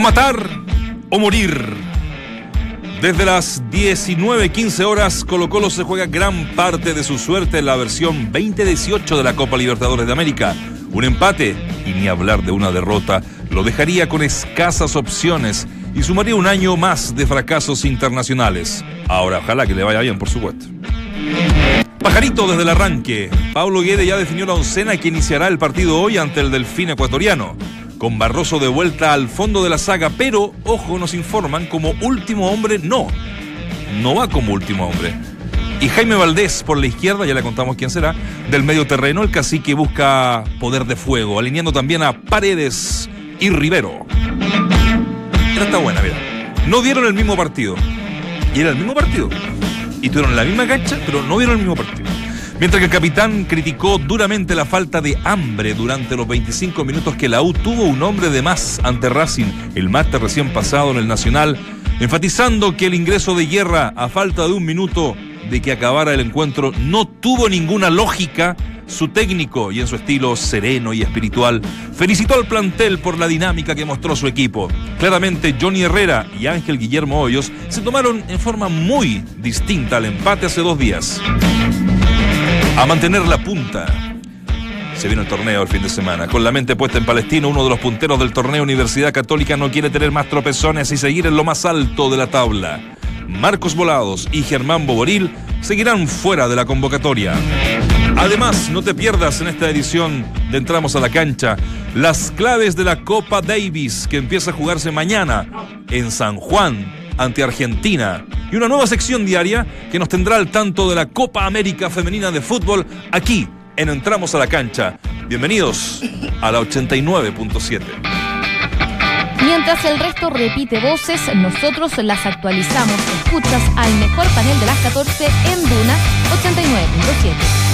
matar o morir. Desde las 19.15 horas, Colo Colo se juega gran parte de su suerte en la versión 2018 de la Copa Libertadores de América. Un empate, y ni hablar de una derrota, lo dejaría con escasas opciones y sumaría un año más de fracasos internacionales. Ahora, ojalá que le vaya bien, por supuesto. Pajarito desde el arranque. Pablo Guede ya definió la oncena que iniciará el partido hoy ante el Delfín ecuatoriano con Barroso de vuelta al fondo de la saga, pero, ojo, nos informan, como último hombre, no. No va como último hombre. Y Jaime Valdés por la izquierda, ya le contamos quién será, del medio terreno, el cacique busca poder de fuego, alineando también a Paredes y Rivero. Está buena, mira. No dieron el mismo partido. Y era el mismo partido. Y tuvieron la misma cancha, pero no vieron el mismo partido. Mientras que el capitán criticó duramente la falta de hambre durante los 25 minutos que la U tuvo un hombre de más ante Racing, el mate recién pasado en el Nacional, enfatizando que el ingreso de Guerra a falta de un minuto de que acabara el encuentro no tuvo ninguna lógica, su técnico y en su estilo sereno y espiritual felicitó al plantel por la dinámica que mostró su equipo. Claramente Johnny Herrera y Ángel Guillermo Hoyos se tomaron en forma muy distinta al empate hace dos días a mantener la punta. Se vino el torneo el fin de semana. Con la mente puesta en Palestino, uno de los punteros del torneo Universidad Católica no quiere tener más tropezones y seguir en lo más alto de la tabla. Marcos Volados y Germán Boboril seguirán fuera de la convocatoria. Además, no te pierdas en esta edición de Entramos a la cancha las claves de la Copa Davis que empieza a jugarse mañana en San Juan ante Argentina y una nueva sección diaria que nos tendrá al tanto de la Copa América Femenina de Fútbol aquí en Entramos a la Cancha. Bienvenidos a la 89.7. Mientras el resto repite voces, nosotros las actualizamos. Escuchas al mejor panel de las 14 en Duna 89.7.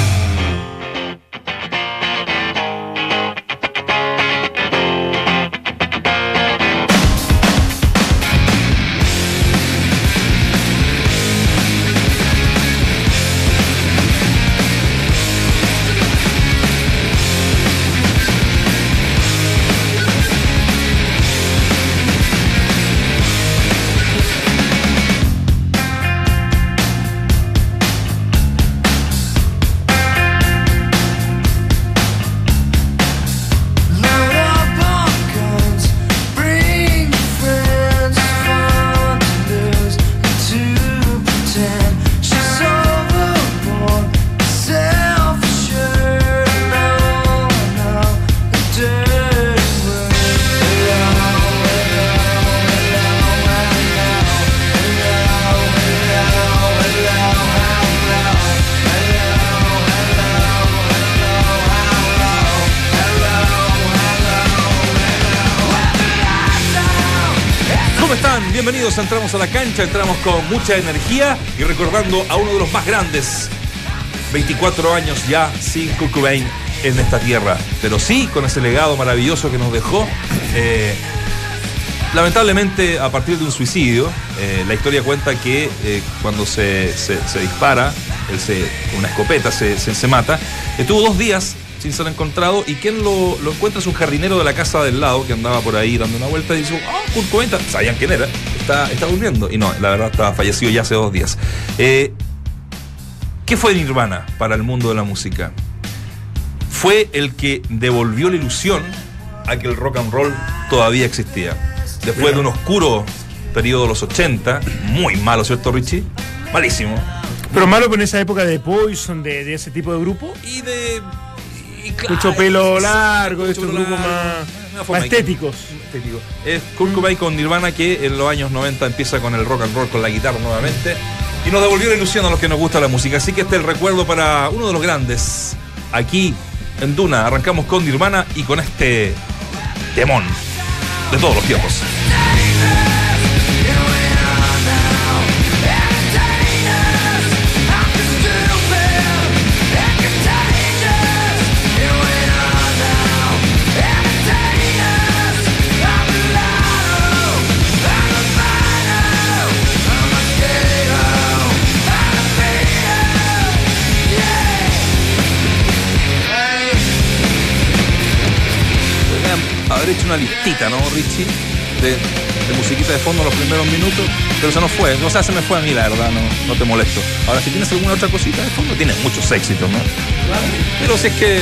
entramos a la cancha, entramos con mucha energía y recordando a uno de los más grandes, 24 años ya sin Kurt en esta tierra, pero sí con ese legado maravilloso que nos dejó. Eh, lamentablemente, a partir de un suicidio, eh, la historia cuenta que eh, cuando se, dispara, él se, una escopeta se, se, mata, estuvo dos días sin ser encontrado y quien lo, encuentra es un jardinero de la casa del lado que andaba por ahí dando una vuelta y dijo, ah, Kurt Cobain, sabían quién era, está, durmiendo. Y no, la verdad estaba fallecido ya hace dos días. Eh, ¿Qué fue Nirvana para el mundo de la música? Fue el que devolvió la ilusión a que el rock and roll todavía existía. Después de un oscuro periodo de los 80, muy malo, ¿cierto, Richie? Malísimo. Pero malo con esa época de Poison, de, ese tipo de grupo. Y de. Mucho pelo largo, estos grupos más estéticos. Es Kurt Cobain con Nirvana que en los años 90 empieza con el rock and roll, con la guitarra nuevamente. Y nos devolvió la ilusión a los que nos gusta la música. Así que este es el recuerdo para uno de los grandes. Aquí en Duna arrancamos con Nirvana y con este demon de todos los tiempos. Una listita, ¿no, Richie? de, de musiquita de fondo los primeros minutos, pero eso no fue. O sea, se me fue a mí, la verdad, no, no te molesto. Ahora, si tienes alguna otra cosita de fondo, tienes muchos éxitos, ¿no? Pero si es que,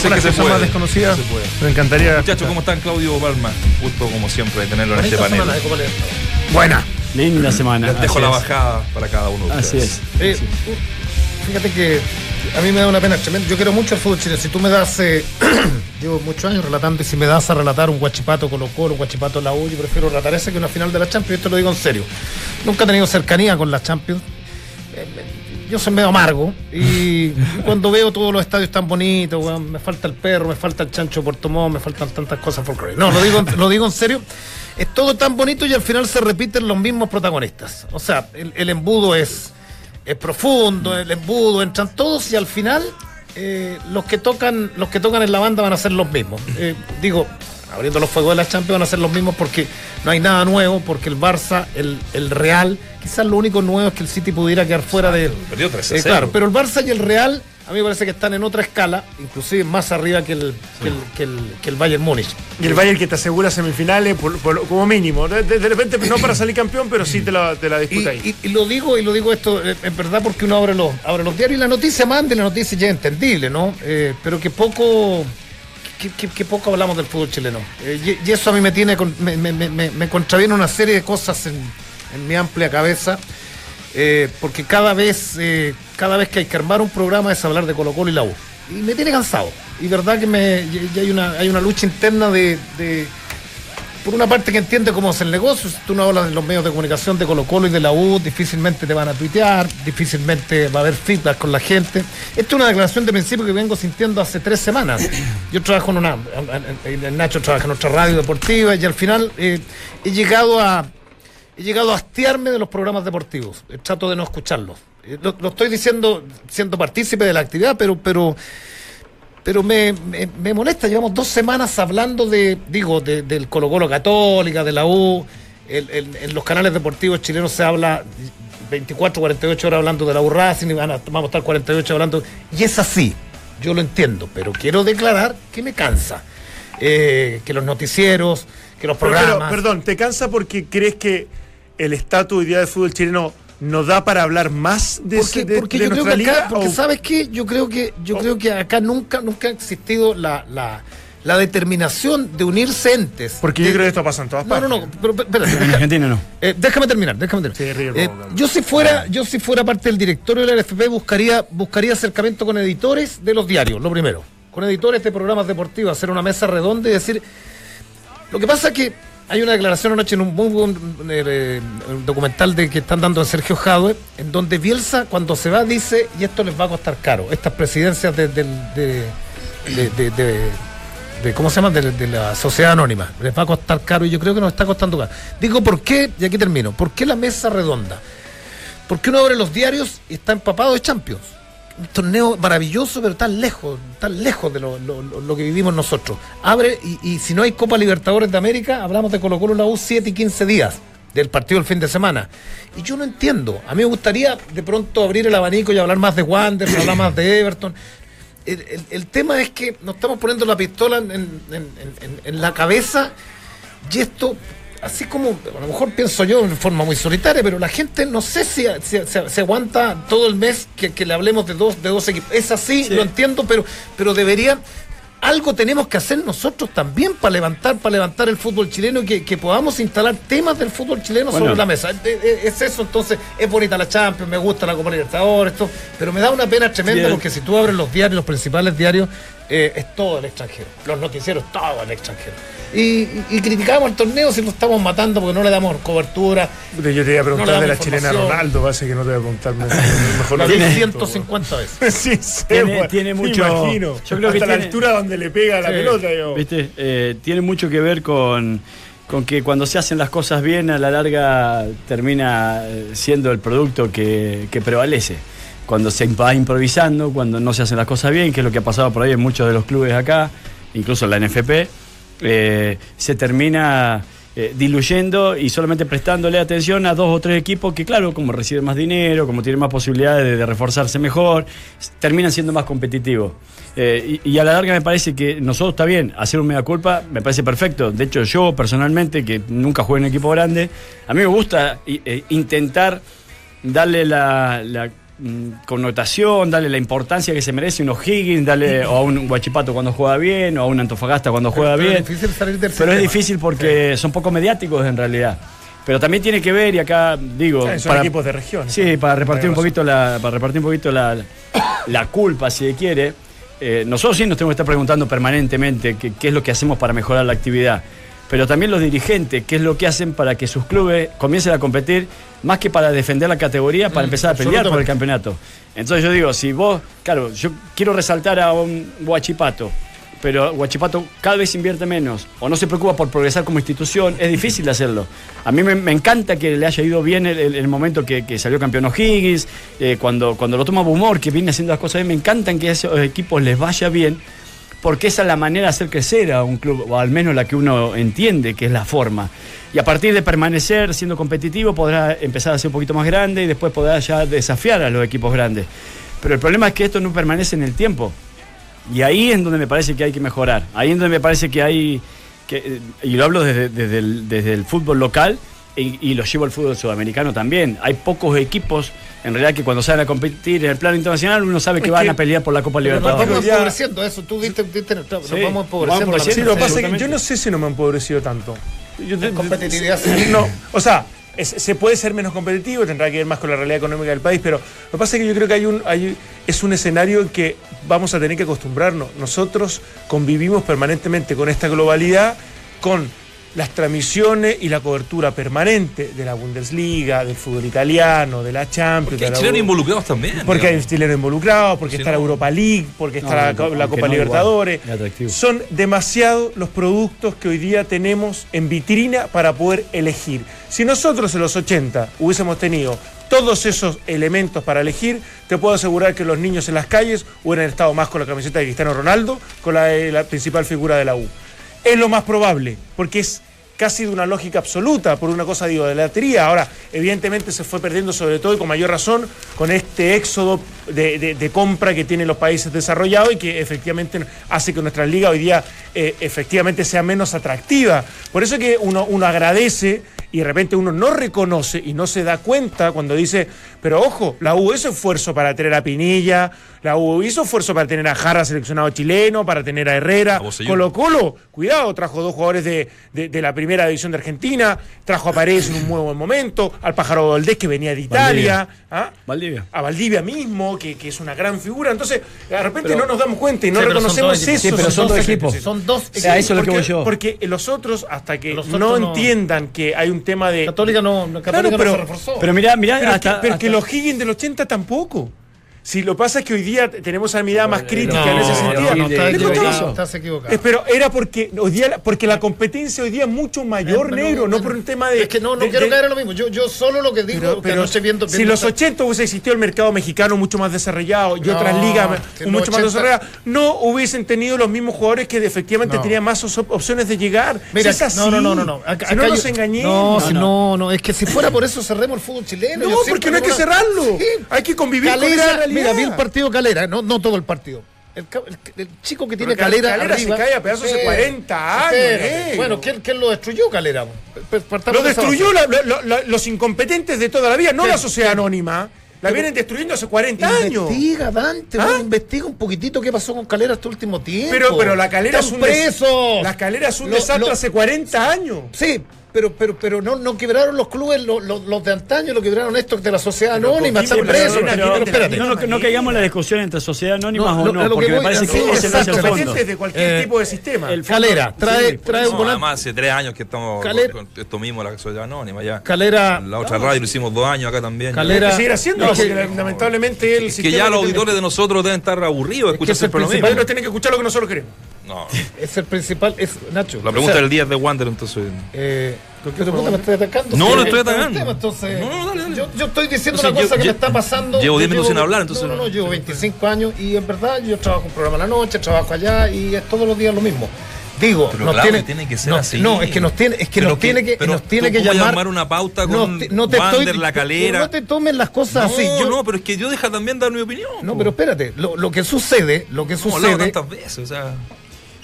sé que se puede. más desconocida. Se puede. Me encantaría. Muchachos, ¿cómo están? Claudio Balma. Gusto, como siempre, de tenerlo en este panel. Buena. Linda semana. Les dejo así la es. bajada para cada uno de Así ustedes. es. Fíjate que a mí me da una pena tremenda. Yo quiero mucho el fútbol chileno. Si tú me das, eh, llevo muchos años relatando, y si me das a relatar un guachipato Colo Colo, un guachipato La U, yo prefiero relatar ese que una final de la Champions. Y esto lo digo en serio. Nunca he tenido cercanía con la Champions. Eh, yo soy medio amargo y cuando veo todos los estadios tan bonitos, me falta el perro, me falta el chancho Puerto Montt, me faltan tantas cosas folclóricas. No, lo digo, en- lo digo en serio. Es todo tan bonito y al final se repiten los mismos protagonistas. O sea, el, el embudo es, es profundo, el embudo, entran todos y al final eh, los que tocan los que tocan en la banda van a ser los mismos. Eh, digo, abriendo los fuegos de la Champions van a ser los mismos porque no hay nada nuevo, porque el Barça, el, el Real, quizás lo único nuevo es que el City pudiera quedar fuera de... Perdió 3 a Eh, 0. claro, pero el Barça y el Real mí me parece que están en otra escala, inclusive más arriba que el, que el, que el, que el Bayern Múnich. Y el Bayern que te asegura semifinales por- por- como mínimo. De, de- repente no para salir campeón, pero sí te la, te la Y, disputa ahí. y- y lo digo, y lo digo esto eh, en verdad porque uno abre los, abre los diarios y la noticia mande, la noticia ya es entendible, ¿no? Eh, pero que poco, que, que- que poco hablamos del fútbol chileno. Eh, y, y eso a mí me tiene, me, me, me- me contraviene una serie de cosas en, en mi amplia cabeza. Eh, porque cada vez, eh, cada vez que hay que armar un programa es hablar de Colo Colo y la U. Y me tiene cansado. Y verdad que me, hay, una, hay una lucha interna de- por una parte que entiende cómo es el negocio, si tú no hablas de los medios de comunicación de Colo Colo y de la U, difícilmente te van a tuitear, difícilmente va a haber feedback con la gente. Esto es una declaración de principio que vengo sintiendo hace tres semanas. Yo trabajo en una, el Nacho trabaja en otra radio deportiva y al final eh, he llegado a he llegado a hastiarme de los programas deportivos. Eh, Trato de no escucharlos. Eh, Lo, lo estoy diciendo siendo partícipe de la actividad, pero pero pero me, me- me molesta. Llevamos dos semanas hablando de, digo, de- del Colo Colo Católica, de la U. El- el- en los canales deportivos chilenos se habla 24, 48 horas hablando de la U Racing y van a, vamos a estar 48 hablando. Y es así, yo lo entiendo, pero quiero declarar que me cansa. Eh, que los noticieros, que los Pero, programas. pero, perdón, ¿te cansa porque crees que el estatus hoy día del fútbol chileno no da para hablar más de, porque, ese- de- porque de yo creo que acá, liga? porque o- sabes qué, yo creo que yo creo que acá nunca nunca ha existido la, la, la determinación de unirse entes. Porque De- yo creo que esto pasa en todas no, partes. no, no, pero espérate, En Argentina no. eh, déjame terminar, déjame terminar. Sí, River, Eh, yo si fuera, yo si fuera parte del directorio de la NFP buscaría, buscaría acercamiento con editores de los diarios, lo primero. Con editores de programas deportivos, hacer una mesa redonda y decir. Lo que pasa es que hay una declaración anoche en un eh, un documental de que están dando en Sergio Jadwe, en donde Bielsa cuando se va dice, y esto les va a costar caro, estas presidencias de- de- de- ¿cómo se llama? De, de la sociedad anónima, les va a costar caro y yo creo que nos está costando caro. Digo, ¿por qué? Y aquí termino, ¿por qué la mesa redonda? Porque uno abre los diarios y está empapado de Champions. Torneo maravilloso, pero tan lejos, tan lejos de lo, lo- que vivimos nosotros. Abre, y, y si no hay Copa Libertadores de América, hablamos de Colo Colo la U 7 y 15 días del partido del fin de semana. Y yo no entiendo. A mí me gustaría de pronto abrir el abanico y hablar más de Wander, hablar más de Everton. El, el- el tema es que nos estamos poniendo la pistola en- en- en la cabeza y esto, así como, a lo mejor pienso yo en forma muy solitaria, pero la gente no sé si, si- si- si aguanta todo el mes que, que le hablemos de dos, de dos equipos. Es así, lo entiendo, pero, pero debería. Algo tenemos que hacer nosotros también para levantar, para levantar el fútbol chileno y que, que podamos instalar temas del fútbol chileno Bueno. sobre la mesa. Es, es- es eso, entonces, es bonita la Champions, me gusta la Copa Libertadores, esto, pero me da una pena tremenda Bien. porque si tú abres los diarios, los principales diarios, eh, es todo el extranjero. Los noticieros, todo el extranjero. Y, y- criticamos el torneo si lo estamos matando porque no le damos cobertura. Yo te iba a preguntar No de la chilena. Ronaldo, parece que no te voy a preguntar. me- Mejor La lo siento, 150 veces. Sí, sí, Tiene- bueno, tiene mucho- imagino. yo creo que Hasta la tiene- altura donde le pega la pelota. digo. ¿Viste? Eh, tiene mucho que ver con, con que cuando se hacen las cosas bien, a la larga termina eh, siendo el producto que, que prevalece. Cuando se va improvisando, cuando no se hacen las cosas bien, que es lo que ha pasado por ahí en muchos de los clubes acá, incluso en la NFP, eh, se termina eh, diluyendo y solamente prestándole atención a dos o tres equipos que, claro, como reciben más dinero, como tienen más posibilidades de, reforzarse mejor, terminan siendo más competitivos. Eh, y, a la larga me parece que nosotros está bien, hacer un mega culpa me parece perfecto. De hecho, yo personalmente, que nunca jugué en equipo grande, a mí me gusta intentar darle la, connotación, darle la importancia que se merece un O'Higgins, darle o a un Guachipato cuando juega bien, o a un Antofagasta cuando juega Pero bien. es difícil salir del Pero es difícil porque son poco mediáticos en realidad. Pero también tiene que ver, y acá digo. Sí, son equipos de regiones. Sí, para repartir un poquito la, para repartir un poquito la, la culpa, si se quiere. eh, nosotros sí nos tenemos que estar preguntando permanentemente qué, qué es lo que hacemos para mejorar la actividad. Pero también los dirigentes, qué es lo que hacen para que sus clubes comiencen a competir, más que para defender la categoría, para Mm, empezar a pelear por el campeonato. Entonces yo digo, si vos, claro, yo quiero resaltar a un Guachipato, pero Guachipato cada vez invierte menos o no se preocupa por progresar como institución, es difícil hacerlo. A mí me, me encanta que le haya ido bien el, el- el momento que, que salió campeón O'Higgins, eh, cuando, cuando lo toma Bumor, que viene haciendo las cosas bien, me encantan que a esos equipos les vaya bien, porque esa es la manera de hacer crecer a un club, o al menos la que uno entiende que es la forma. Y a partir de permanecer siendo competitivo, podrá empezar a ser un poquito más grande y después podrá ya desafiar a los equipos grandes. Pero el problema es que esto no permanece en el tiempo. Y ahí es donde me parece que hay que mejorar. Ahí es donde me parece que hay. Que, eh, y lo hablo desde, desde, el, desde el fútbol local y, y lo llevo al fútbol sudamericano también. Hay pocos equipos, en realidad, que cuando salen a competir en el plano internacional, uno sabe que Es van que- a pelear por la Copa Pero nos Libertadores. vamos empobreciendo, eso. Tú diste, diste nos Sí, vamos vamos empobreciendo. Sí, lo que pasa es que yo no sé si no me he empobrecido tanto. Yo te- competitividad, sí. No, o sea, es- se puede ser menos competitivo, tendrá que ver más con la realidad económica del país, pero lo que pasa es que yo creo que hay un, hay, es un escenario en que vamos a tener que acostumbrarnos. Nosotros convivimos permanentemente con esta globalidad, con las transmisiones y la cobertura permanente de la Bundesliga, del fútbol italiano, de la Champions. Porque hay chilenos involucrados también. porque hay chilenos involucrados, porque está no. la Europa League, porque está No, la, Copa no, Libertadores. igual. Son demasiados los productos que hoy día tenemos en vitrina para poder elegir. Si nosotros en los 80 hubiésemos tenido todos esos elementos para elegir, te puedo asegurar que los niños en las calles hubieran estado más con la camiseta de Cristiano Ronaldo, con la de la principal figura de la U. Es lo más probable, porque es casi de una lógica absoluta, por una cosa digo, de la lotería. Ahora, evidentemente se fue perdiendo sobre todo y con mayor razón con este éxodo de, de- de compra que tienen los países desarrollados y que efectivamente hace que nuestra liga hoy día eh, efectivamente sea menos atractiva. Por eso que uno, uno agradece y de repente uno no reconoce y no se da cuenta cuando dice, pero ojo, la U hizo esfuerzo para tener a Pinilla, la U hizo esfuerzo para tener a Jara seleccionado chileno, para tener a Herrera. Colo Colo, cuidado, trajo dos jugadores de, de- de la primera división de Argentina, trajo a Paredes en un muy buen momento, al Pájaro Valdés que venía de Italia, ¿ah? Valdivia. a Valdivia mismo, que, que es una gran figura. Entonces, de repente Pero- no nos damos cuenta y no Sí, pero son reconocemos dos equipos. eso. Sí, pero son dos equipos. Son dos O sea, eso es lo que porque, voy yo. Porque los otros, hasta que Los no entiendan que hay un tema de. Católica no, Católica Claro, no pero- se reforzó. Pero mirá, mirá, Pero, hasta, que, pero que hasta- los Higgins del 80 tampoco. Si lo pasa es que hoy día tenemos una mirada más crítica no, en ese no, sentido. no, estás equivocado. de- Estás equivocado. Eh, Pero era porque hoy día, porque la competencia hoy día es mucho mayor, Pero, negro, no por un tema de. Es que no, no de- quiero de- caer en lo mismo. Yo, yo solo lo que digo Pero, que pero anoche viendo, si viendo los esta- 80 hubiese existido el mercado mexicano mucho más desarrollado y No, otras ligas mucho más 80 desarrolladas, no hubiesen tenido los mismos jugadores que efectivamente No. tenían más op- opciones de llegar. Mira, Si es así. no, no, no, no, no. Acá- si no acá nos yo- engañemos. No, no, no, es que si fuera por eso cerremos el fútbol chileno. No, porque no hay que cerrarlo. Hay que convivir con Calera, Mira, vi el partido Calera, no, no todo el partido. El, ca- el- el chico que tiene Pero Calera, Calera se arriba, cae a pedazos hace Espera, 40 años, negro. Bueno, ¿quién, quién lo destruyó Calera? Lo destruyó base. la- la- la- los incompetentes de toda la vida, no ¿Qué? la sociedad anónima. La Pero- vienen destruyendo hace 40 años. Investiga, Dante, ¿Ah? bueno, investiga un poquitito qué pasó con Calera este último tiempo. Pero, pero la calera es un des- presos. La calera es un Lo- desastre lo- hace 40 años. Sí, pero, pero, pero no, no quebraron los clubes, los, los- los de antaño, lo quebraron estos de la sociedad Pero, anónima, están presos. No, no, no caigamos en la discusión entre sociedad anónima No, o no, porque me parece que ese no es el fondo. De cualquier Eh, tipo de sistema. el- Calera, trae, Sí, trae un volante. además hace tres años que estamos Calera- con esto mismo, la sociedad anónima ya. Calera. La otra radio lo hicimos dos años acá también. Calera- que seguir haciéndolo, No, porque que- lamentablemente el Que ya los auditores de nosotros deben estar aburridos de escuchar siempre lo mismo. Ellos tienen que escuchar lo que nosotros queremos. No. Es el principal, es Nacho. La pregunta del día es de Wander, entonces. Eh, pero puta, me estoy atacando. No, no estoy atacando. tema, entonces, No, no, dale, dale. Yo, yo estoy diciendo Entonces, una cosa que yo- me está pasando. llevo Yo 10 minutos sin hablar, entonces No, no, no. no, llevo 25 años y en verdad yo trabajo un programa a la noche, trabajo allá y es todos los días lo mismo. Digo, Pero nos claro, tiene, tiene que ser no, así. no, es que nos tiene, es que Pero nos tiene que, pero nos tiene que llamar, llamar una pauta no con te- no te Wander, estoy, La Calera. No te tomen las cosas no, así. Yo, no, pero es que yo deja también dar mi opinión. no, po. pero espérate, lo, lo que sucede, lo que sucede, tantas veces, o sea.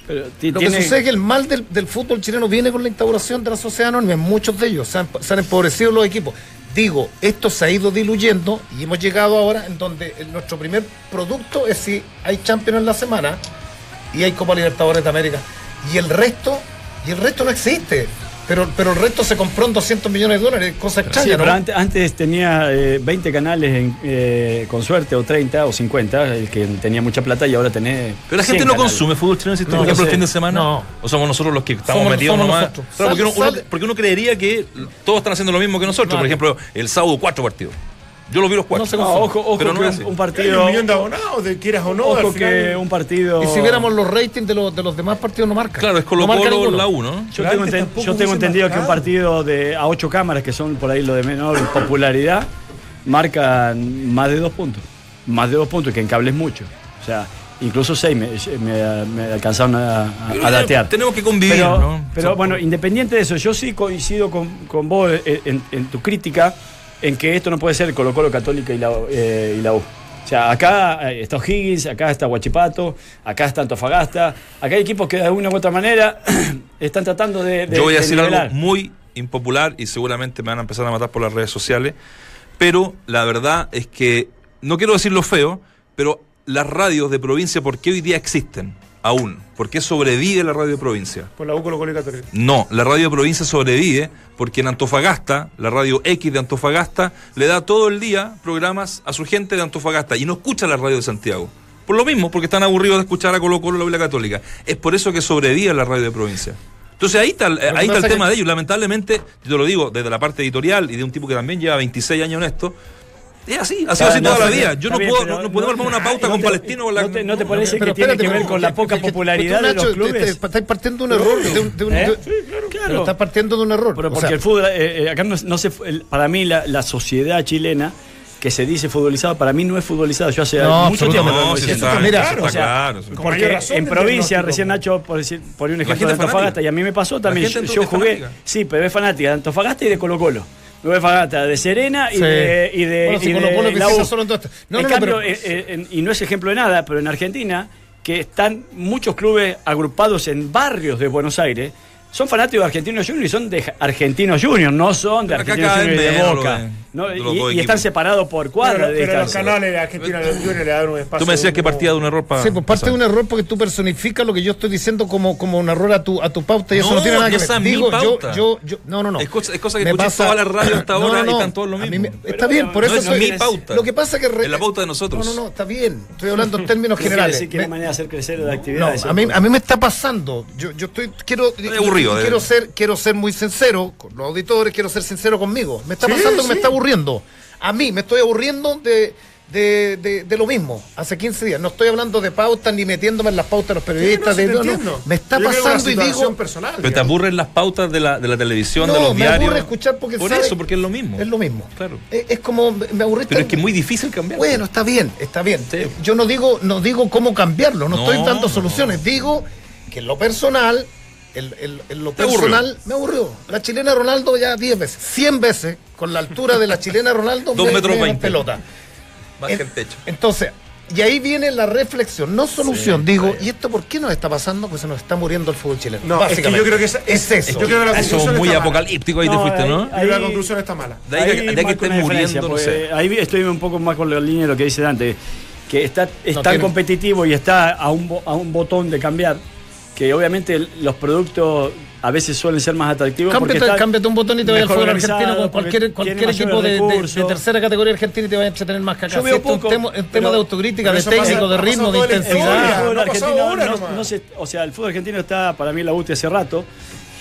Pero lo que sucede es que el mal del, del fútbol chileno viene con la instauración de la sociedad anónima, en muchos de ellos se han, se han empobrecido los equipos. Digo, esto se ha ido diluyendo y hemos llegado ahora en donde el- nuestro primer producto es si hay Champions en la semana y hay Copa Libertadores de América. Y el resto, y el resto no existe. Pero, pero el resto se compró en 200 millones de dólares, cosa Sí, extraña, ¿no? pero antes, antes tenía eh, 20 canales en, eh, con suerte, o 30 o 50, el que tenía mucha plata y ahora tenés. Pero la 100 gente no canales. consume fútbol chileno, ¿existe, No, por ejemplo, el fin de semana. No. O somos nosotros los que estamos Somos- metidos somos nomás. Claro, porque, uno, porque uno creería que todos están haciendo lo mismo que nosotros. No. Por ejemplo, el sábado cuatro partidos. Yo los vi los cuatro. No No, ojo, ojo Pero no que es un, un Hay partido. un millón de abonados, de quieras o no. ojo al final- que un partido. Y si viéramos los ratings de los, de los demás partidos no marca. Claro, es No Colo marca Colo la 1. Yo Pero tengo, enten- yo tengo entendido que un partido de a ocho cámaras, que son por ahí lo de menor popularidad, marcan más de dos puntos. Más de dos puntos, que en cable es mucho. O sea, incluso seis me, me- me alcanzaron a, a- a datear. Tenemos que convivir, Pero, ¿no? pero bueno, independiente de eso, yo sí coincido con, con vos en, en- en tu crítica en que esto no puede ser Colo Colo Católica y la, eh, y la U. O sea, acá eh, está O'Higgins, acá está Huachipato, acá está Antofagasta, acá hay equipos que de alguna u otra manera están tratando de, de- Yo voy a de decir nivelar. algo muy impopular y seguramente me van a empezar a matar por las redes sociales, pero la verdad es que, no quiero decirlo feo, pero las radios de provincia, ¿por qué hoy día existen aún? ¿Por qué sobrevive la radio de provincia? Por la U Colo Colo y Católica. No, la radio de provincia sobrevive porque en Antofagasta, la radio X de Antofagasta, le da todo el día programas a su gente de Antofagasta y no escucha la radio de Santiago. Por lo mismo, porque están aburridos de escuchar a Colo Colo la Biblia Católica. Es por eso que sobrevive la radio de provincia. Entonces ahí está, el- que ahí está el tema que- de ellos. Lamentablemente, yo te lo digo desde la parte editorial y de un tipo que también lleva 26 años en esto, es así, ha sido Ah, así no, toda la vida. Yo no, bien, puedo, no, no podemos armar una pauta no con te- Palestino o la- no te- no te parece que tiene que ver con la poca popularidad de los Nacho, clubes. te- te- estás partiendo de un error. De un, de un- ¿Eh? de- Sí, claro. Pero estás partiendo de un error. Pero O porque sea, el fútbol, eh, eh, acá no, no se, el- para mí la, la sociedad chilena que se dice futbolizada, para mí no es futbolizada. Yo hace No, mucho tiempo No, sí está, Mira, está o sea, claro. con Porque razón en provincia, recién Nacho, por decir, por un ejemplo de Antofagasta, fanática. y a mí me pasó también. Yo, jugué, fanática. sí, pero es fanática de Antofagasta y de Colo Fanática de Serena y Sí. de, y de, Bueno, si y Colo de Colo la visita U. solo en dos- No, en no, no, cambio, pero- eh, eh, en- y no es ejemplo de nada, pero en Argentina, que están muchos clubes agrupados en barrios de Buenos Aires, son fanáticos de Argentinos Juniors y son de Argentinos Juniors, no son de Pero Argentinos Juniors de Boca. ¿no? Y, y están separados por cuadras Pero, de pero los canales de Argentina Juniors le dan un espacio. Tú me decías que partía de un error para. Sí, pues parte de un error porque tú personificas lo que yo estoy diciendo como, como un error a tu, a tu pauta y eso No, no tiene nada que no ver. Digo, yo, yo, yo, no, no, no. Es cosa- es cosa que Me escuché toda la radio hasta ahora y están todos lo mismo. me- está bien, por no eso es estoy- mi pauta. Lo que pasa es que re- Es la pauta de nosotros. No, no, no, está bien. Estoy hablando en términos ¿Qué quiere generales. decir que manera de hacer crecer la actividad? no, a mí, me está pasando. Yo, yo estoy, quiero, aburrido de- quiero ser, quiero ser muy sincero con los auditores, quiero ser sincero conmigo. Me está Sí, pasando que me está aburriendo. A mí me estoy aburriendo de, de, de- de lo mismo. Hace 15 días. No estoy hablando de pautas ni metiéndome en las pautas de los periodistas. Sí, no, sí de, no. Me está Yo pasando y digo. personal, Pero te aburren las pautas de la, de la televisión, de los me diarios. aburre escuchar porque Por sabe- eso, porque es lo mismo. Es lo mismo. Claro. Es, es como me aburrí Pero es que es muy difícil cambiar. Bueno, está bien, está bien. Sí. Eh, Yo no digo, no digo cómo cambiarlo, no, No, estoy dando no. soluciones. Digo que en lo personal, el- el- en lo Te aburrió. personal me aburrió. La chilena Ronaldo ya 10 veces, 100 veces, con la altura de la chilena Ronaldo, Dos me- metros me dan veinte. pelota. Baja En- el techo. Entonces, y ahí viene la reflexión, no solución. Sí, digo. ¿y esto por qué nos está pasando? Pues se nos está muriendo el fútbol chileno. No, es que yo Básicamente. creo que esa- es eso. Yo creo que la Eso es muy está apocalíptico ahí te No, fuiste, ahí- ¿no? Creo que la Ahí- conclusión está mala. De ahí, que- de ahí que estén muriendo, no sé. Ahí estoy un poco más con la línea de lo que dice Dante, que está, es No tan tiene- competitivo y está a un, a un botón de cambiar, que obviamente los productos a veces suelen ser más atractivos. porque Cámbiate, cámbiate un botón y te vaya al fútbol argentino con cualquier, porque cualquier equipo de, tercera categoría argentina y te vaya a entretener más que acá. Yo veo poco, un tema, un tema pero- de autocrítica, de técnico, pasa- de ritmo, de la El intensidad. fútbol no argentino ahora no- nomás. no se- o sea, el fútbol argentino está para mí la UTI hace rato.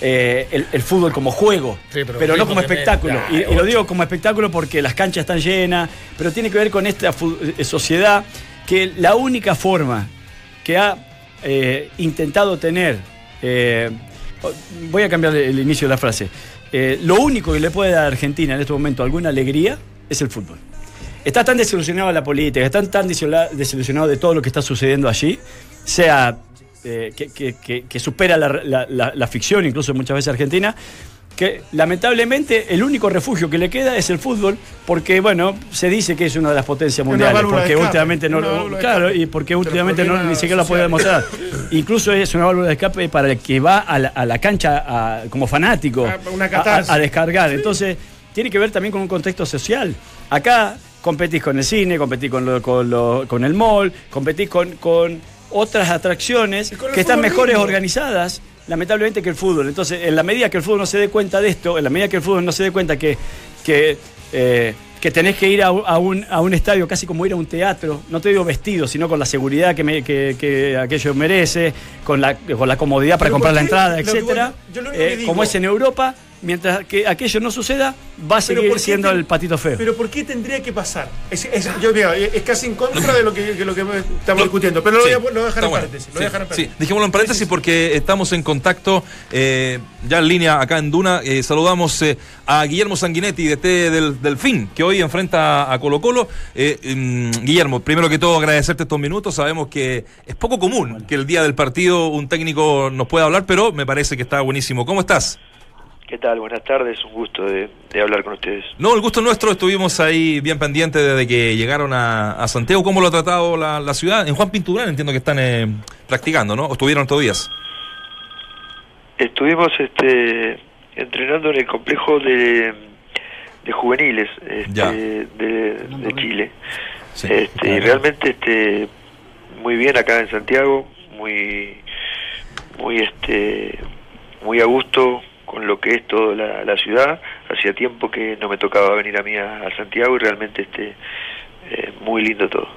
eh, el, el fútbol como juego, Sí, pero no como espectáculo. Y, y lo digo como espectáculo porque las canchas están llenas, pero tiene que ver con esta eh, sociedad que la única forma que ha eh, intentado tener, eh, voy a cambiar el inicio de la frase, eh, lo único que le puede dar a Argentina en este momento alguna alegría es el fútbol. Está tan desilusionado de la política, están tan desilu- desilusionados de todo lo que está sucediendo allí, sea que, supera la- la- la ficción, incluso muchas veces argentina, que lamentablemente el único refugio que le queda es el fútbol, porque bueno, se dice que es una de las potencias mundiales, porque escape, últimamente no lo, claro, y porque últimamente no, ni siquiera la puede demostrar. Incluso es una válvula de escape para el que va a la, a la cancha a- como fanático Ah, a- descargar. Entonces, tiene que ver también con un contexto social. Acá competís con el cine, competís con, lo- con, lo- con el mall, competís con, con otras atracciones que están mejores mismo. organizadas, lamentablemente, que el fútbol. Entonces, en la medida que el fútbol no se dé cuenta de esto, en la medida que el fútbol no se dé cuenta que, que, eh, que tenés que ir a, un- a un, a un estadio casi como ir a un teatro, no te digo vestido, sino con la seguridad que, me- que, que aquello merece, con la, con la comodidad para Pero comprar ¿por la entrada, único Eh, como es en Europa, mientras que aquello no suceda, va a seguir ¿por qué siendo te- el patito feo. Pero ¿por qué tendría que pasar? Es, es- yo digo, es casi en contra de lo que, que lo que estamos discutiendo. Pero lo voy a, lo voy a dejar en bueno. paréntesis. Lo Sí, a dejar en sí, paréntesis. dejémoslo en paréntesis porque estamos en contacto eh, ya en línea acá en Duna. Eh, saludamos eh, a Guillermo Sanguinetti de T del Delfín, que hoy enfrenta a Colo Colo. Eh, mm, Guillermo, primero que todo agradecerte estos minutos. Sabemos que es poco común que el día del partido un técnico nos pueda hablar, pero me parece que está buenísimo. ¿Cómo estás? ¿Qué tal? Buenas tardes, un gusto de, de hablar con ustedes. No, el gusto es nuestro, estuvimos ahí bien pendientes desde que llegaron a, a Santiago. ¿Cómo lo ha tratado la, la ciudad? En Juan Pinturán entiendo que están eh, practicando, ¿no? ¿O estuvieron estos días? Estuvimos este, entrenando en el complejo de, de juveniles este, de, de Chile. Sí. Este, y realmente este, muy bien acá en Santiago, muy, muy, este, muy a gusto con lo que es toda la, la ciudad. Hacía tiempo que no me tocaba venir a mí a, Santiago y realmente este, eh, muy lindo todo.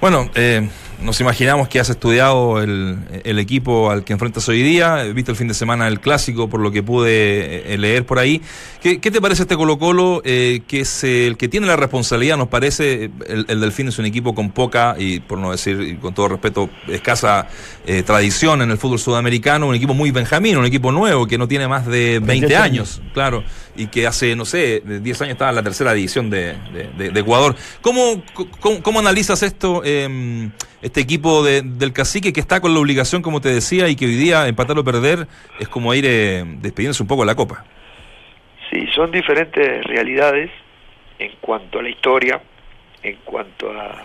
Bueno, eh, nos imaginamos que has estudiado el, el equipo al que enfrentas hoy día, viste el fin de semana el clásico, por lo que pude eh, leer por ahí. ¿Qué, qué te parece este Colo Colo, eh, que es el que tiene la responsabilidad, nos parece, el, el Delfín es un equipo con poca, y por no decir, y con todo respeto, escasa eh, tradición en el fútbol sudamericano, un equipo muy benjamín, un equipo nuevo, que no tiene más de 20 28 años, claro, y que hace, no sé, de 10 años estaba en la tercera división de, de- de- de Ecuador. ¿Cómo, cómo, cómo analizas esto, eh, este equipo de- del cacique que está con la obligación, como te decía, y que hoy día empatar o perder es como ir eh, despidiéndose un poco de la Copa? Sí, son diferentes realidades en cuanto a la historia, en cuanto a,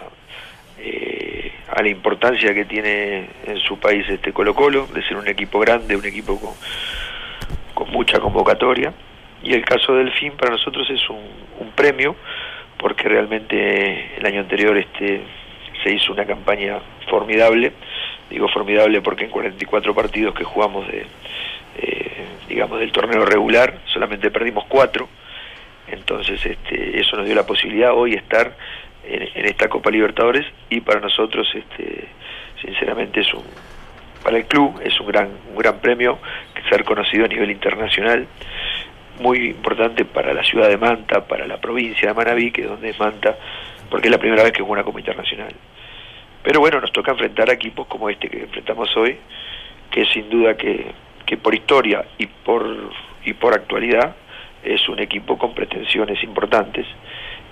eh, a la importancia que tiene en su país este Colo Colo, de ser un equipo grande, un equipo con, con mucha convocatoria. Y el caso del FIN para nosotros es un, un premio, porque realmente el año anterior este se hizo una campaña formidable, digo formidable porque en 44 partidos que jugamos de, eh, digamos del torneo regular solamente perdimos cuatro entonces este, eso nos dio la posibilidad hoy estar en, en esta Copa Libertadores y para nosotros este, sinceramente es un para el club es un gran un gran premio ser conocido a nivel internacional muy importante para la ciudad de Manta para la provincia de Manabí que es donde es Manta porque es la primera vez que juega una Copa Internacional pero bueno, nos toca enfrentar a equipos como este que enfrentamos hoy, que sin duda que, que por historia y por, y por actualidad es un equipo con pretensiones importantes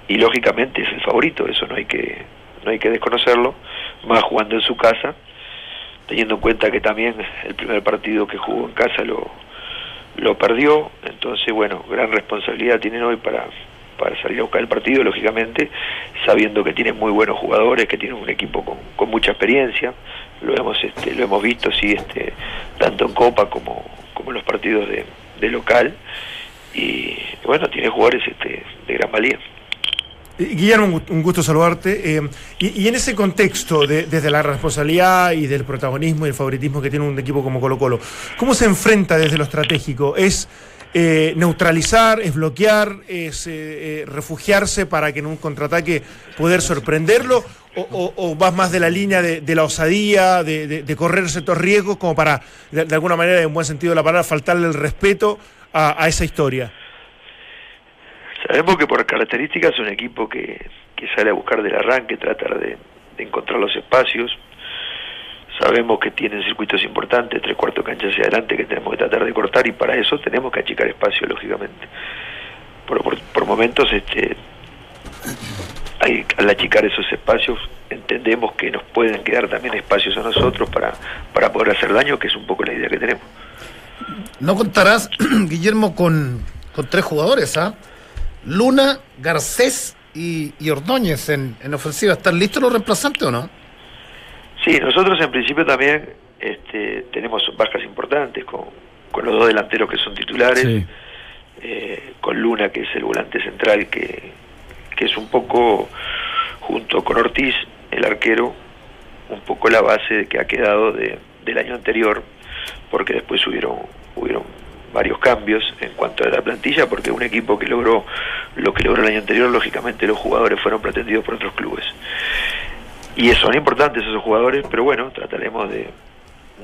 y lógicamente es el favorito, eso no hay que, no hay que desconocerlo, más jugando en su casa, teniendo en cuenta que también el primer partido que jugó en casa lo, lo perdió, entonces bueno, gran responsabilidad tienen hoy para, para salir a buscar el partido, lógicamente, sabiendo que tienen muy buenos jugadores, que tienen un equipo con, mucha experiencia, lo hemos este, visto sí este tanto en Copa como, en los partidos de, local y bueno, tiene jugadores este, de gran valía. Eh, Guillermo, un gu- un gusto saludarte. eh, y, en ese contexto, de- desde la responsabilidad y del protagonismo y el favoritismo que tiene un equipo como Colo Colo, ¿cómo se enfrenta desde lo estratégico? ¿Es eh, neutralizar, es bloquear, es eh, eh, refugiarse para que en un contraataque poder sorprenderlo? ¿O, vas más de la línea de, la osadía, de, de- de correr ciertos riesgos, como para, de, alguna manera, en buen sentido de la palabra, faltarle el respeto a, esa historia? Sabemos que por características es un equipo que, que sale a buscar del arranque, tratar de encontrar los espacios. Sabemos que tienen circuitos importantes, tres cuartos canchas hacia adelante que tenemos que tratar de cortar y para eso tenemos que achicar espacio, lógicamente. Por, por, por momentos este, hay, al achicar esos espacios entendemos que nos pueden quedar también espacios a nosotros para, para poder hacer daño, que es un poco la idea que tenemos. No contarás, Guillermo, con, con tres jugadores, ¿ah? Luna, Garcés y, y Ordóñez en, en ofensiva. ¿Están listos los reemplazantes o no? Sí, nosotros en principio también este, tenemos bajas importantes con, con los dos delanteros que son titulares, Sí. eh, con Luna que es el volante central que, que es un poco junto con Ortiz, el arquero, un poco la base que ha quedado de, del año anterior, porque después hubieron, hubieron varios cambios en cuanto a la plantilla, porque un equipo que logró lo que logró el año anterior, lógicamente los jugadores fueron pretendidos por otros clubes. Y son importantes esos jugadores, pero bueno, trataremos de,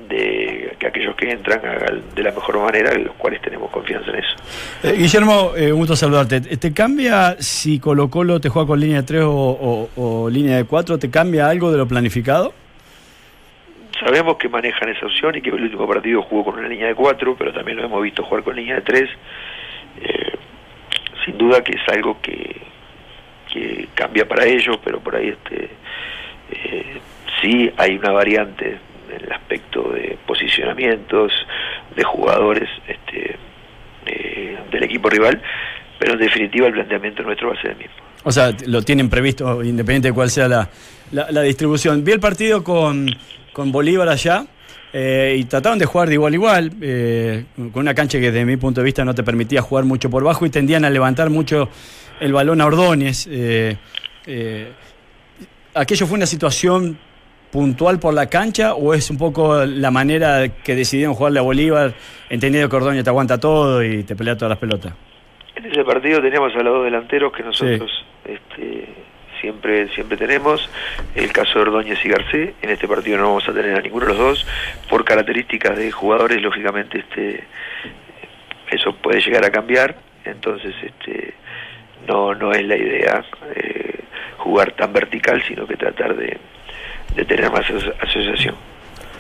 de que aquellos que entran hagan de la mejor manera, los cuales tenemos confianza en eso. Eh, Guillermo, eh, un gusto saludarte. ¿Te cambia si Colo Colo te juega con línea de 3 o, o- o línea de 4? ¿Te cambia algo de lo planificado? Sabemos que manejan esa opción y que el último partido jugó con una línea de 4, pero también lo hemos visto jugar con línea de 3. sin duda que es algo que, que cambia para ellos, pero por ahí este eh, sí hay una variante en el aspecto de posicionamientos de jugadores este, eh, del equipo rival, pero en definitiva el planteamiento nuestro va a ser el mismo. O sea, lo tienen previsto independiente de cuál sea la, la- distribución. Vi el partido con, con Bolívar allá eh, y trataron de jugar de igual a igual, eh, con una cancha que desde mi punto de vista no te permitía jugar mucho por bajo y tendían a levantar mucho el balón a Ordóñez. eh, ¿Aquello fue una situación puntual por la cancha o es un poco la manera que decidieron jugarle a Bolívar, entendiendo que Ordóñez te aguanta todo y te pelea todas las pelotas? En ese partido teníamos a los dos delanteros que nosotros este, siempre siempre tenemos, el caso de Ordóñez y Garcés, en este partido no vamos a tener a ninguno de los dos, por características de jugadores, lógicamente este eso puede llegar a cambiar, entonces este no no es la idea eh, jugar tan vertical, sino que tratar de, de tener más aso- asociación.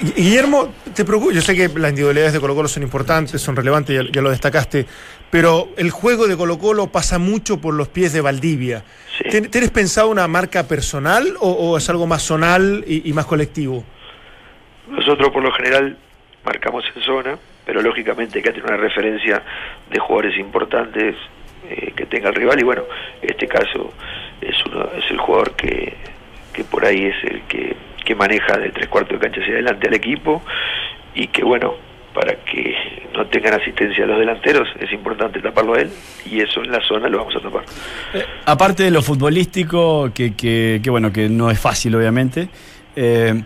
Gu- Guillermo, te preocupo, yo sé que las individualidades de Colo Colo son importantes, son relevantes, ya, ya lo destacaste, pero el juego de Colo Colo pasa mucho por los pies de Valdivia. Sí. ¿Tien- ¿Tienes pensado una marca personal o, o es algo más zonal y, y más colectivo? Nosotros por lo general marcamos en zona, pero lógicamente hay que tener una referencia de jugadores importantes eh, que tenga el rival y bueno, en este caso es, uno, es el jugador que, que por ahí es el que, que maneja de tres cuartos de cancha hacia adelante al equipo y que bueno, para que no tengan asistencia los delanteros es importante taparlo a él y eso en la zona lo vamos a tapar. Eh, aparte de lo futbolístico, que, que- que, bueno, que no es fácil obviamente, eh,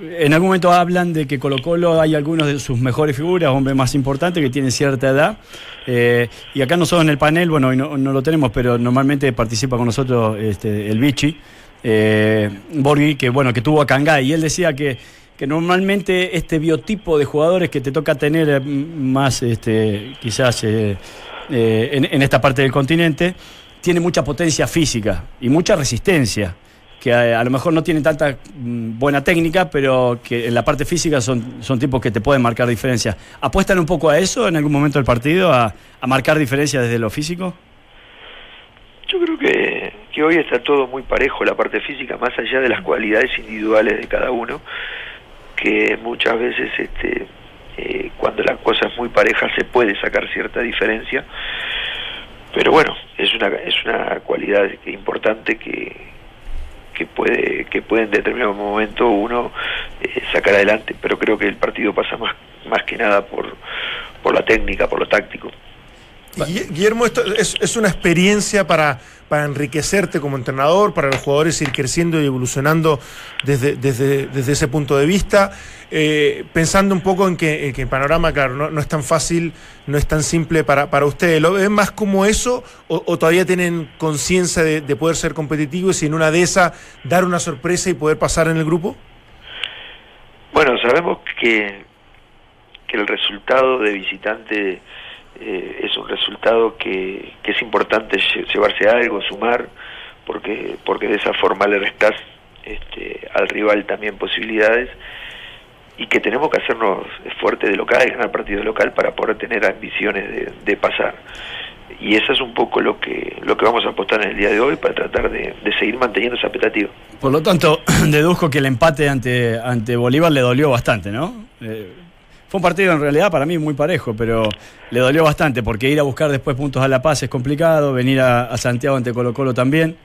en algún momento hablan de que Colo Colo hay algunos de sus mejores figuras, hombres más importantes que tienen cierta edad. eh, y acá nosotros en el panel, bueno, no, no lo tenemos, pero normalmente participa con nosotros este, el Vichy, eh, Borghi, que bueno, que tuvo a Cangay, y él decía que, que normalmente este biotipo de jugadores que te toca tener eh, más este, quizás eh, eh, en esta parte del continente, tiene mucha potencia física y mucha resistencia, que a, a lo mejor no tienen tanta mm, buena técnica, pero que en la parte física son, son tipos que te pueden marcar diferencias. ¿Apuestan un poco a eso en algún momento del partido, a, a marcar diferencias desde lo físico? Yo creo que, que hoy está todo muy parejo, la parte física, más allá de las cualidades individuales de cada uno, que muchas veces este, eh, cuando la cosa es muy pareja se puede sacar cierta diferencia, pero bueno, es una, es una cualidad importante que, que puede que puede en determinado momento uno eh, sacar adelante, pero creo que el partido pasa más, más que nada por, por la técnica, por lo táctico. Guille- Guillermo, esto es, una experiencia para, para enriquecerte como entrenador, para los jugadores ir creciendo y evolucionando desde, desde, desde ese punto de vista, eh, pensando un poco en que, en el panorama, claro, no, no es tan fácil, no es tan simple para, para ustedes. ¿Lo ven más como eso o, o todavía tienen conciencia de, de poder ser competitivos y en una de esas dar una sorpresa y poder pasar en el grupo? Bueno, sabemos que, que el resultado de visitante eh, es un resultado que, es importante lle- llevarse algo, sumar, porque, porque de esa forma le restás este, al rival también posibilidades y que tenemos que hacernos fuertes de local, ganar partido local para poder tener ambiciones de, de pasar. y eso es un poco lo que lo que vamos a apostar en el día de hoy para tratar de, seguir manteniendo esa expectativa. Por lo tanto, deduzco que el empate ante, ante Bolívar le dolió bastante, ¿no? Eh, fue un partido en realidad para mí muy parejo, pero le dolió bastante porque ir a buscar después puntos a La Paz es complicado, venir a, Santiago ante Colo Colo también,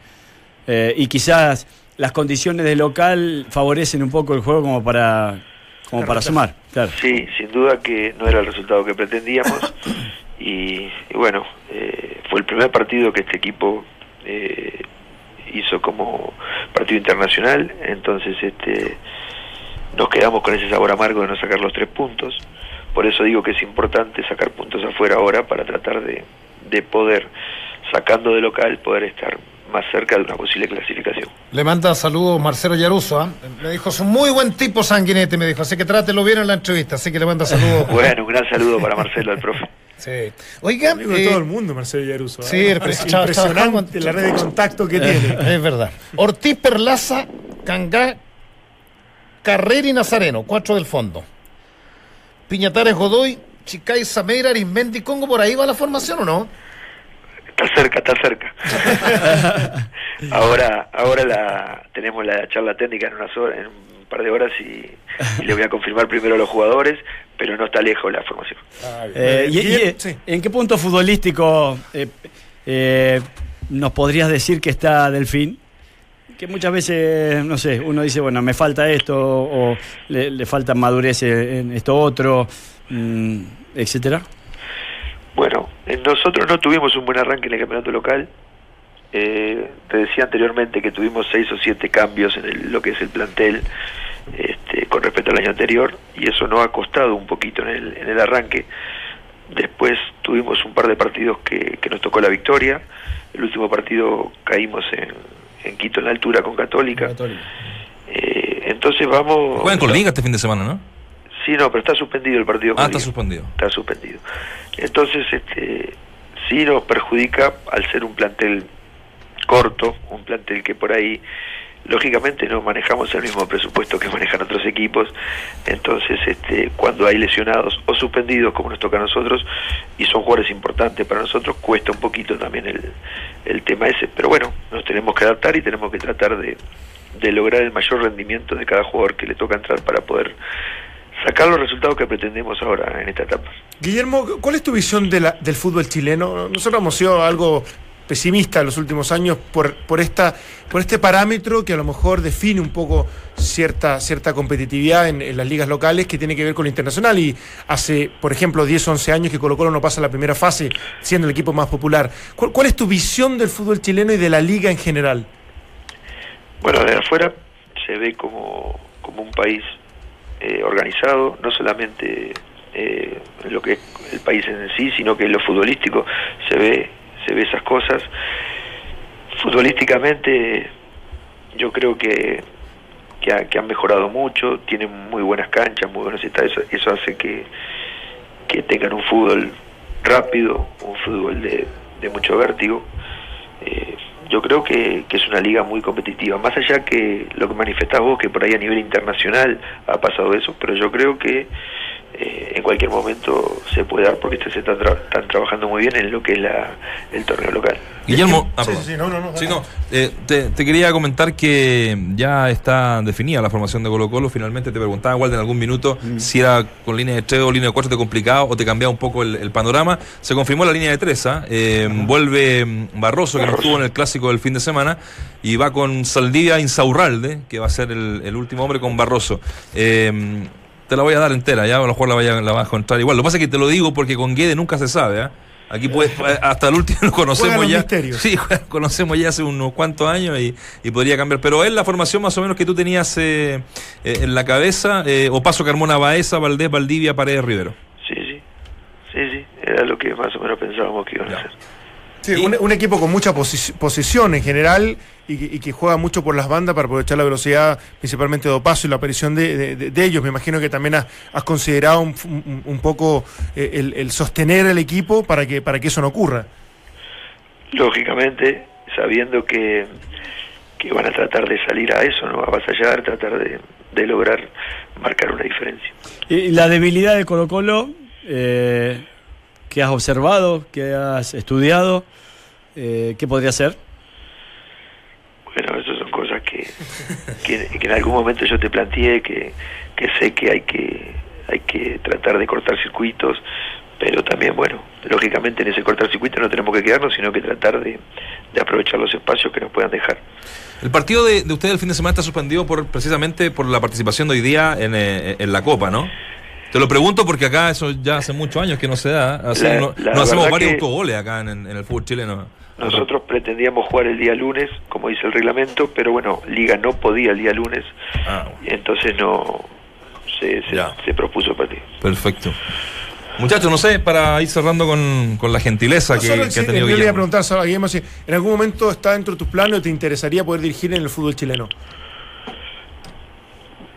eh, y quizás las condiciones de local favorecen un poco el juego como para como para sumar. Claro. Sí, sin duda que no era el resultado que pretendíamos. y, bueno, eh, fue el primer partido que este equipo eh, hizo como partido internacional, entonces este nos quedamos con ese sabor amargo de no sacar los tres puntos. Por eso digo que es importante sacar puntos afuera ahora para tratar de, de poder, sacando de local, poder estar más cerca de una posible clasificación. Le manda saludos Marcelo Yaruso, ¿ah? me dijo, es un muy buen tipo sanguinete, me dijo, así que trátelo bien en la entrevista, así que le manda saludos. bueno, un gran saludo para Marcelo, el profe. Sí. Oiga, amigo de eh, todo el mundo, Marcelo Yaruso. ¿ah? Sí, impresionante la red de contacto que tiene. Es verdad. Ortiz Perlaza, Cangá, Carrera y Nazareno, cuatro del fondo. Piñatares Godoy, Chicay, Sameira, Arismendi, Congo, ¿por ahí va la formación o no? Está cerca, está cerca. ahora ahora la tenemos la charla técnica en unas horas, en un par de horas y, le voy a confirmar primero a los jugadores, pero no está lejos la formación. Eh, y, ¿En qué punto futbolístico eh, eh, nos podrías decir que está Delfín? Que muchas veces, no sé, uno dice, bueno, me falta esto o le, falta madurez en esto otro, mm, etcétera. Bueno, nosotros no tuvimos un buen arranque en el campeonato local. Eh, te decía anteriormente que tuvimos seis o siete cambios en lo que es el plantel este, con respecto al año anterior y eso nos ha costado un poquito en el, en el arranque. Después tuvimos un par de partidos que, nos tocó la victoria. El último partido caímos en, en Quito en la altura con Católica. Eh, entonces vamos... Juegan con Liga este fin de semana, ¿no? Sí, no, pero está suspendido el partido. Ah, está suspendido. Está suspendido. Entonces, este, sí nos perjudica al ser un plantel corto, un plantel que por ahí, lógicamente, no manejamos el mismo presupuesto que manejan otros equipos. Entonces, este, cuando hay lesionados o suspendidos, como nos toca a nosotros, y son jugadores importantes para nosotros, cuesta un poquito también el, el tema ese. Pero bueno, nos tenemos que adaptar y tenemos que tratar de, de lograr el mayor rendimiento de cada jugador que le toca entrar para poder sacar los resultados que pretendemos ahora en esta etapa. Guillermo, ¿cuál es tu visión de la, del fútbol chileno? Nosotros hemos sido algo pesimista en los últimos años por, por, esta, por este parámetro que a lo mejor define un poco cierta, cierta competitividad en, las ligas locales que tiene que ver con lo internacional. Y hace, por ejemplo, 10 o 11 años que Colo Colo no pasa la primera fase siendo el equipo más popular. ¿Cuál, ¿Cuál, es tu visión del fútbol chileno y de la liga en general? Bueno, desde afuera se ve como, como un país eh, organizado, no solamente eh, lo que es el país en sí, sino que lo futbolístico se ve, se ve esas cosas. Futbolísticamente yo creo que, que, han mejorado mucho, tienen muy buenas canchas, muy buenos estadios, eso hace que, que tengan un fútbol rápido, un fútbol de, de mucho vértigo. Eh, yo creo que, es una liga muy competitiva. Más allá que lo que manifestás vos, que por ahí a nivel internacional ha pasado eso, pero yo creo que eh, en cualquier momento se puede dar porque se están, trabajando muy bien en lo que es la, el torneo local. Guillermo, ah, sí, sí, no, no, no, no eh, te, quería comentar que ya está definida la formación de Colo Colo. Finalmente te preguntaba, igual en algún minuto, mm. si era con línea de 3 o línea de 4 te complicaba o te cambiaba un poco el, panorama. Se confirmó la línea de 3. ¿ah? Eh, vuelve mm, Barroso, que no estuvo en el clásico del fin de semana, y va con Saldivia Insaurralde, que va a ser el, el último hombre con Barroso. Eh, te la voy a dar entera, ya a lo mejor la, vaya, la vas a encontrar igual. Lo que pasa es que te lo digo porque con Guede nunca se sabe, ¿eh? Aquí pues hasta el último lo conocemos ya. Sí, conocemos ya hace unos cuantos años y, podría cambiar. Pero es la formación más o menos que tú tenías eh, eh, en la cabeza, eh, o Paso Carmona Baeza, Valdés, Valdivia, Paredes, Rivero. Sí, sí. Sí, sí. Era lo que más o menos pensábamos que iban a hacer. Sí, un, equipo con mucha posición en general y que, juega mucho por las bandas para aprovechar la velocidad, principalmente de Opaso y la aparición de, ellos. Me imagino que también has, considerado un, poco eh, el, sostener el equipo para que, para que eso no ocurra. Lógicamente, sabiendo que, que van a tratar de salir a eso, no a avasallar, tratar de, de lograr marcar una diferencia. ¿Y la debilidad de Colo Colo? Eh que has observado, que has estudiado, eh, ¿qué podría ser? Bueno, esas son cosas que, que, en algún momento yo te planteé, que, que sé que hay que hay que tratar de cortar circuitos, pero también, bueno, lógicamente en ese cortar circuito no tenemos que quedarnos, sino que tratar de, de aprovechar los espacios que nos puedan dejar. El partido de, de ustedes el fin de semana está suspendido por precisamente por la participación de hoy día en, eh, en la Copa, ¿no? Te lo pregunto porque acá eso ya hace muchos años que no se da. Así La- no, la no hacemos varios autogoles acá en, en el fútbol chileno. Nosotros pretendíamos jugar el día lunes, como dice el reglamento, pero bueno, Liga no podía el día lunes, Ah, y entonces no se, se, se propuso partido. perfecto. Muchachos, no sé, para ir cerrando con, con la gentileza que, Solo que si- ha tenido yo le iba a preguntar solo a Guillermo si en algún momento está dentro de tus planes o te interesaría poder dirigir en el fútbol chileno.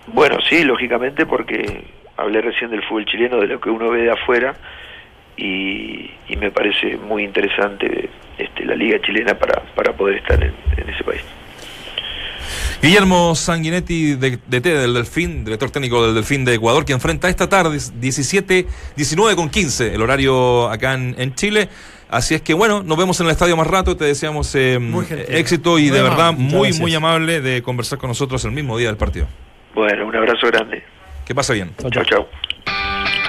Bueno, sí, lógicamente, porque hablé recién del fútbol chileno, de lo que uno ve de afuera, y, y me parece muy interesante este, la liga chilena para, para poder estar en, en ese país. Guillermo Sanguinetti, de, DT del Delfín, director técnico del Delfín de Ecuador, que enfrenta esta tarde 17, 19 con 15, el horario acá en, en Chile. Así es que bueno, nos vemos en el estadio más rato. Te deseamos eh, éxito y Muy de amable. verdad Muchas muy, gracias. muy amable de conversar con nosotros el mismo día del partido. Bueno, un abrazo grande. Que pase bien. Chao, chao.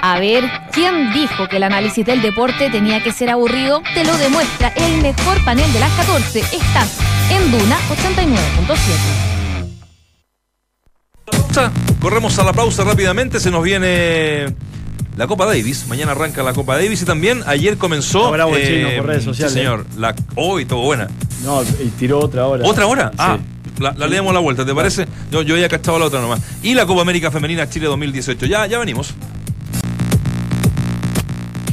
A ver, ¿quién dijo que el análisis del deporte tenía que ser aburrido? Te lo demuestra el mejor panel de las 14. Estás en Duna 89.7. Pausa. Corremos a la pausa rápidamente. Se nos viene la Copa Davis. Mañana arranca la Copa Davis y también ayer comenzó. Bravo el chino por redes sí, sociales. señor. La, hoy todo buena. No, y tiró otra hora. ¿Otra hora? Ah, Sí. La, la leemos la vuelta, ¿te parece? Yo, yo había cachado la otra nomás. Y la Copa América Femenina Chile 2018. Ya, ya venimos.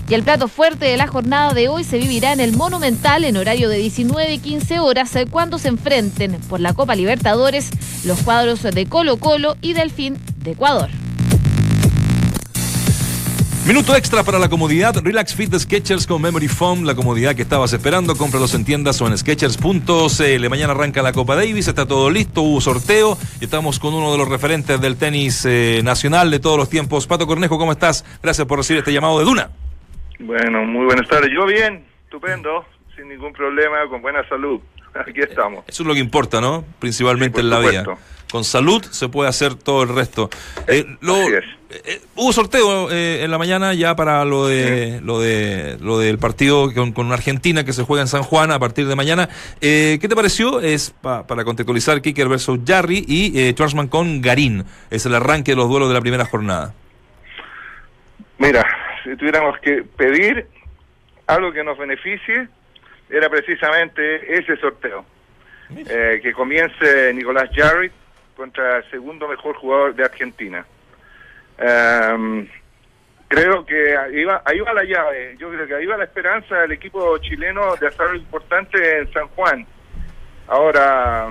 Y el plato fuerte de la jornada de hoy se vivirá en el Monumental en horario de 19 y 15 horas eh, cuando se enfrenten por la Copa Libertadores los cuadros de Colo Colo y Delfín de Ecuador. Minuto extra para la comodidad. Relax Fit de Sketchers con Memory Foam. La comodidad que estabas esperando. Cómpralos en tiendas o en Sketchers.cl. Mañana arranca la Copa Davis. Está todo listo. Hubo sorteo. Estamos con uno de los referentes del tenis eh, nacional de todos los tiempos. Pato Cornejo, ¿cómo estás? Gracias por recibir este llamado de Duna. Bueno, muy buenas tardes. Yo bien, estupendo, sin ningún problema, con buena salud. Aquí estamos. Eso es lo que importa, ¿no? Principalmente Sí, en la vida. Con salud se puede hacer todo el resto. Eh, lo- así es. Eh, eh, hubo sorteo eh, en la mañana ya para lo de lo de lo del partido con, con Argentina que se juega en San Juan a partir de mañana. Eh, ¿Qué te pareció? Es pa- para contextualizar Kicker versus Jarry y eh, Schwarzman con Garín. Es el arranque de los duelos de la primera jornada. Mira, si tuviéramos que pedir algo que nos beneficie, era precisamente ese sorteo. Eh, que comience Nicolás Jarry contra el segundo mejor jugador de Argentina. Em, creo que ahí va, ahí va la llave. Yo creo que ahí va la esperanza del equipo chileno de hacer algo importante en San Juan. Ahora,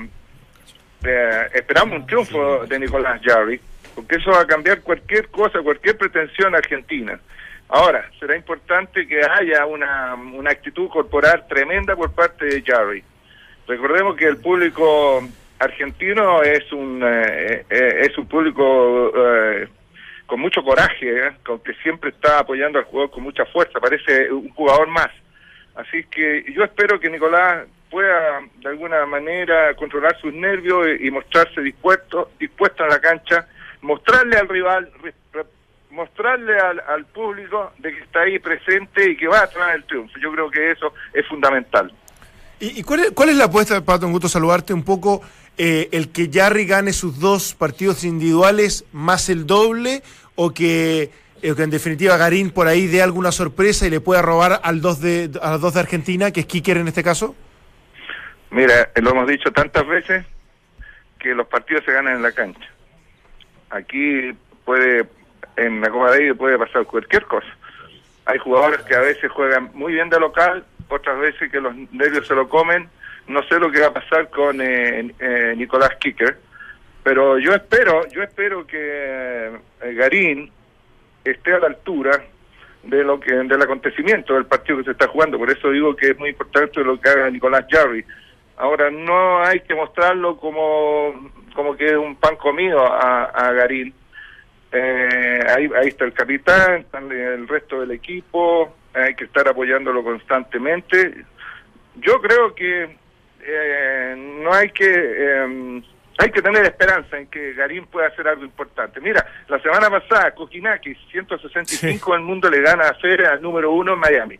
eh, esperamos un triunfo de Nicolás Jarry, porque eso va a cambiar cualquier cosa, cualquier pretensión argentina. Ahora, será importante que haya una, una actitud corporal tremenda por parte de Jarry. Recordemos que el público argentino es un eh, eh, es un público eh, con mucho coraje, ¿eh? con que siempre está apoyando al jugador con mucha fuerza, parece un jugador más. Así que yo espero que Nicolás pueda de alguna manera controlar sus nervios y, mostrarse dispuesto dispuesto en la cancha, mostrarle al rival, mostrarle al, público de que está ahí presente y que va a traer el triunfo. Yo creo que eso es fundamental. ¿Y, y cuál, es, cuál es la apuesta, Pato? Un gusto saludarte un poco. Eh, ¿El que Jarry gane sus dos partidos individuales más el doble? ¿O que, eh, en definitiva Garín por ahí dé alguna sorpresa y le pueda robar al dos de, a los dos de Argentina, que es Kicker en este caso? Mira, lo hemos dicho tantas veces que los partidos se ganan en la cancha. Aquí puede, en la Copa Davis puede pasar cualquier cosa. Hay jugadores que a veces juegan muy bien de local, otras veces que los nervios se lo comen. No sé lo que va a pasar con eh, eh, Nicolás Kicker, pero yo espero, yo espero que eh, Garín esté a la altura de lo que del acontecimiento del partido que se está jugando. Por eso digo que es muy importante lo que haga Nicolás Jarry. Ahora no hay que mostrarlo como como que es un pan comido a, a Garín. Eh, ahí, ahí está el capitán, el resto del equipo. hay que estar apoyándolo constantemente. Yo creo que eh, no hay que eh, hay que tener esperanza en que Garín pueda hacer algo importante. Mira, la semana pasada Kokinaki 165 del mundo le gana a Federer al número uno en Miami.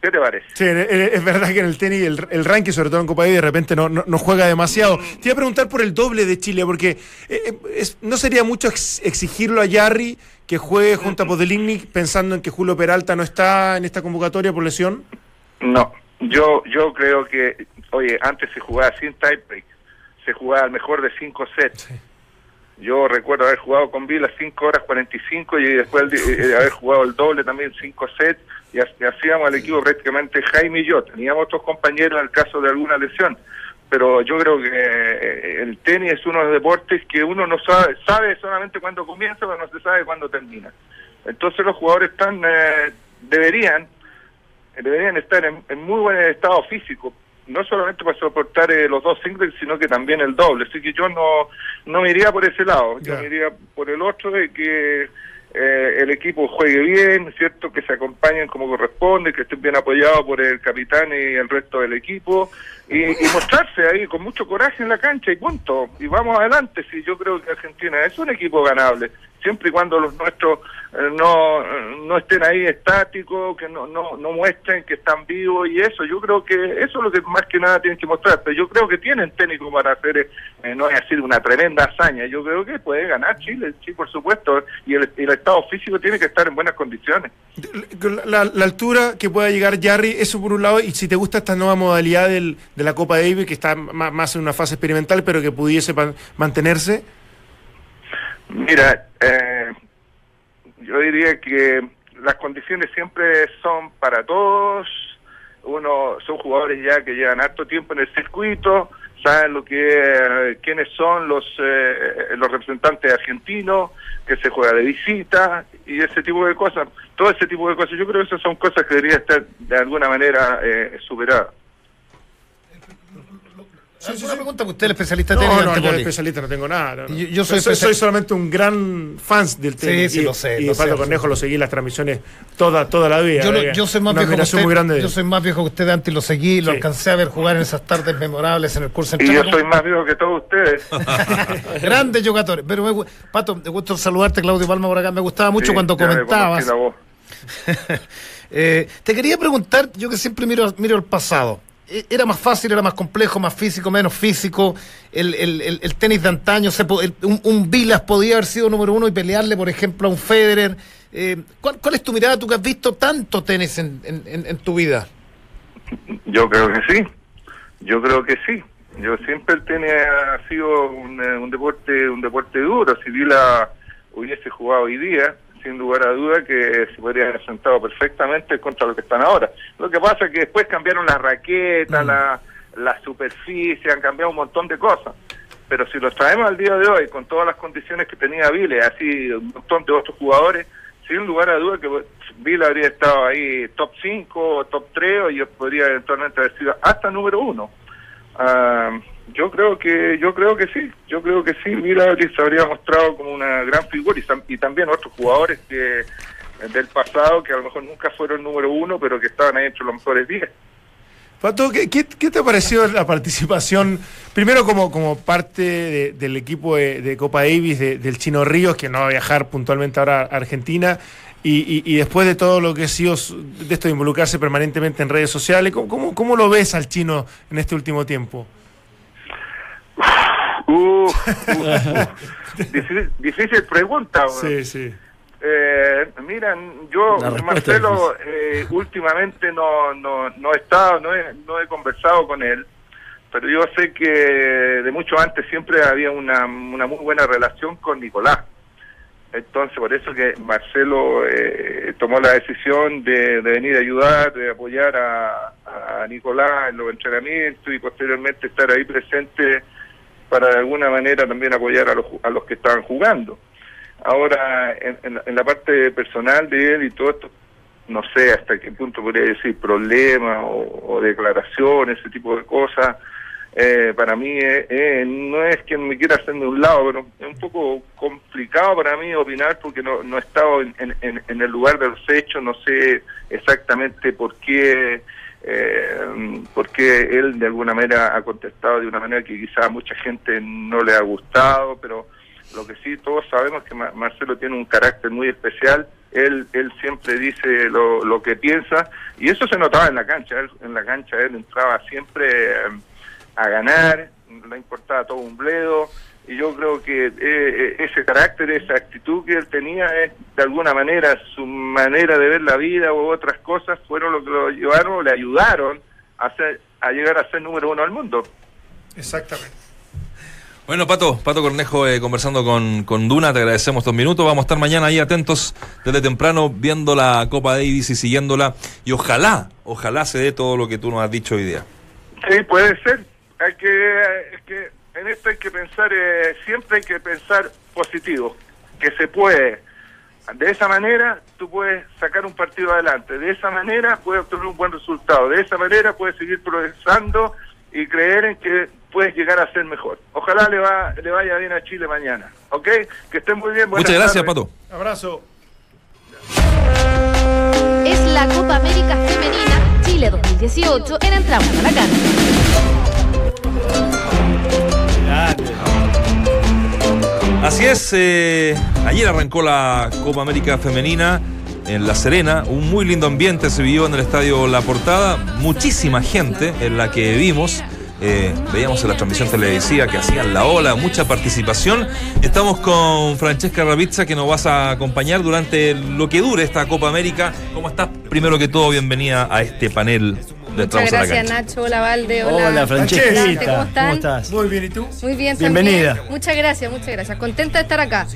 ¿Qué te parece? Sí, es verdad que en el tenis el, el ranking, sobre todo en Copa I, de repente no, no, juega demasiado. Te iba a preguntar por el doble de Chile, porque eh, es, no sería mucho exigirlo a Yarri que juegue junto a Podeligny pensando en que Julio Peralta no está en esta convocatoria por lesión. No, yo yo creo que, oye, antes se jugaba sin tiebreak, se jugaba al mejor de cinco sets. Yo recuerdo haber jugado con Vila 5 horas 45 y después de, haber jugado el doble también 5 sets y, hacíamos al equipo prácticamente Jaime y yo. Teníamos otros compañeros en el caso de alguna lesión, pero yo creo que eh, el tenis es uno de los deportes que uno no sabe, sabe solamente cuándo comienza, pero no se sabe cuándo termina. Entonces los jugadores están, eh, deberían, deberían estar en, en muy buen estado físico, no solamente para soportar eh, los dos singles, sino que también el doble. Así que yo no, no me iría por ese lado, yo me iría por el otro de que eh, el equipo juegue bien, ¿cierto? Que se acompañen como corresponde, que estén bien apoyados por el capitán y el resto del equipo y, y, mostrarse ahí con mucho coraje en la cancha y punto. Y vamos adelante, si yo creo que Argentina es un equipo ganable siempre y cuando los nuestros eh, no, no estén ahí estáticos, que no, no, no muestren que están vivos y eso, yo creo que eso es lo que más que nada tienen que mostrar, pero yo creo que tienen técnico para hacer, eh, no es decir una tremenda hazaña, yo creo que puede ganar Chile, sí, por supuesto, y el, estado físico tiene que estar en buenas condiciones. La, altura que pueda llegar Jarry, eso por un lado, y si te gusta esta nueva modalidad del, de la Copa Davis, que está más en una fase experimental, pero que pudiese mantenerse. Mira, eh, yo diría que las condiciones siempre son para todos. Uno son jugadores ya que llevan harto tiempo en el circuito, saben lo que quiénes son los eh, los representantes argentinos, que se juega de visita y ese tipo de cosas. Todo ese tipo de cosas. Yo creo que esas son cosas que deberían estar de alguna manera eh, superadas. Sí, una pregunta que usted es especialista no, técnico. No, yo especialista no tengo nada. Yo, soy, soy, solamente un gran fan del tenis. Sí, sí, lo sé. Y lo Pablo Cornejo lo seguí en las transmisiones toda, toda la vida. Yo, yo soy más viejo que usted, muy grande yo soy más viejo que usted antes lo seguí, lo alcancé a ver jugar en esas tardes memorables en el curso Y yo soy más viejo que todos ustedes. Grandes jugadores. Pero, Pato, me gusta saludarte, Claudio Palma, por acá. Me gustaba mucho cuando comentabas. eh, te quería preguntar, yo que siempre miro, miro el pasado. Eh, era más fácil, era más complejo, más físico, menos físico. El, el, el, tenis de antaño, se, un, un, Vilas podía haber sido número uno y pelearle, por ejemplo, a un Federer. Eh, ¿cuál, ¿cuál, es tu mirada, tú que has visto tanto tenis en, en, en, tu vida? Yo creo que sí, yo creo que sí. Yo siempre el tenis ha sido un, eh, un deporte un deporte duro. Si Vila hubiese jugado hoy día, sin lugar a duda que se podrían haber sentado perfectamente contra lo que están ahora. Lo que pasa es que después cambiaron las raquetas, mm. la, la superficie, han cambiado un montón de cosas. Pero si los traemos al día de hoy, con todas las condiciones que tenía Vile, así un montón de otros jugadores, sin lugar a duda que Vile habría estado ahí top 5, top 3, y podría eventualmente haber sido hasta número 1. Ah, yo creo que yo creo que sí, yo creo que sí, Mira se habría mostrado como una gran figura y, también otros jugadores que del pasado que a lo mejor nunca fueron número uno, pero que estaban ahí entre los mejores 10. Pato, ¿qué, ¿qué, te ha parecido la participación, primero como, como parte del equipo de, Copa Davis del Chino Ríos, que no va a viajar puntualmente ahora a Argentina, y, y, después de todo lo que ha sido de esto de involucrarse permanentemente en redes sociales, ¿cómo, cómo, cómo lo ves al chino en este último tiempo? Uh, difícil, pregunta. Sí, sí. Eh, miran, yo, Marcelo, eh, últimamente no, no, no he estado, no he, no he conversado con él, pero yo sé que de mucho antes siempre había una, una muy buena relación con Nicolás. Entonces, por eso que Marcelo eh, tomó la decisión de, venir a ayudar, de apoyar a, a Nicolás en los entrenamientos y posteriormente estar ahí presente para de alguna manera también apoyar a los, a los que estaban jugando. Ahora, en, la parte personal de él y todo esto, no sé hasta qué punto podría decir problemas o, declaraciones, ese tipo de cosas. eh, para mí eh, eh, no es que me quiera hacer de un lado, pero es un poco complicado para mí opinar porque no, no he estado en, en- en el lugar de los hechos, no sé exactamente por qué, eh, porque él de alguna manera ha contestado de una manera que quizá a mucha gente no le ha gustado, pero lo que sí todos sabemos es que Ma- Marcelo tiene un carácter muy especial, él, él siempre dice lo, lo que piensa y eso se notaba en la cancha, él- en la cancha él entraba siempre eh, a ganar, le importaba todo un bledo y yo creo que eh, eh, ese carácter, esa actitud que él tenía es de alguna manera su manera de ver la vida u otras cosas fueron lo que lo llevaron, o le ayudaron a, ser, a llegar a ser número uno del mundo. Exactamente. Bueno, Pato, Pato Cornejo eh, conversando con, con Duna, te agradecemos estos minutos. Vamos a estar mañana ahí atentos desde temprano viendo la Copa Davis y siguiéndola. Y ojalá, ojalá se dé todo lo que tú nos has dicho hoy día. Sí, puede ser. Hay que, es que en esto hay que pensar, eh, siempre hay que pensar positivo, que se puede. De esa manera tú puedes sacar un partido adelante, de esa manera puedes obtener un buen resultado, de esa manera puedes seguir progresando y creer en que puedes llegar a ser mejor. Ojalá le, va, le vaya bien a Chile mañana, ¿ok? Que estén muy bien. buenas Muchas gracias, tardes. Pato. Abrazo. Es la Copa América Femenina Chile 2018 en Entramos a la Cancha. Así es, eh, ayer arrancó la Copa América Femenina en La Serena, un muy lindo ambiente se vivió en el estadio La Portada, muchísima gente en la que vimos, eh, veíamos en la transmisión televisiva que hacían la ola, mucha participación. Estamos con Francesca Ravizza que nos vas a acompañar durante lo que dure esta Copa América. ¿Cómo estás? Primero que todo, bienvenida a este panel Muchas Entramos a la gracias, Cancha. Nacho. Hola, Valde. Hola, Hola, Francesca. ¿Cómo están? estás? Muy bien, ¿y tú? Muy bien, Bienvenida. también. Muchas gracias, muchas gracias. Contenta de estar acá.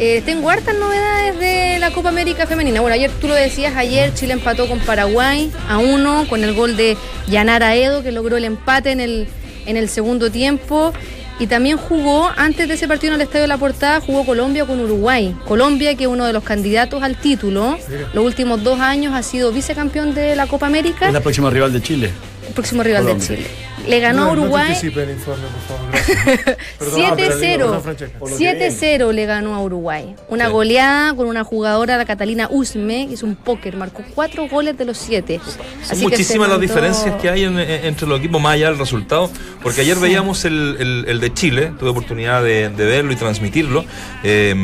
Eh, tengo hartas novedades de la Copa América Femenina. Bueno, ayer tú lo decías, ayer Chile empató con Paraguay a uno con el gol de Yanara Edo, que logró el empate en el, en el segundo tiempo. Y también jugó, antes de ese partido en el Estadio de la Portada, jugó Colombia con Uruguay. Colombia, que es uno de los candidatos al título, los últimos dos años ha sido vicecampeón de la Copa América, Es la próxima rival de Chile. el próximo rival Colombia. de Chile. Le ganó No, no Uruguay. el informe, por favor. Perdón, 7-0. Francesca. 7-0 le ganó a Uruguay. Una Sí. goleada con una jugadora, la Catalina Usme, que es un póker, marcó cuatro goles de los siete. Son muchísimas las diferencias que hay en- en- entre los equipos más allá del resultado, porque ayer veíamos el, el- el de Chile, tuve oportunidad de, de verlo y transmitirlo, eh,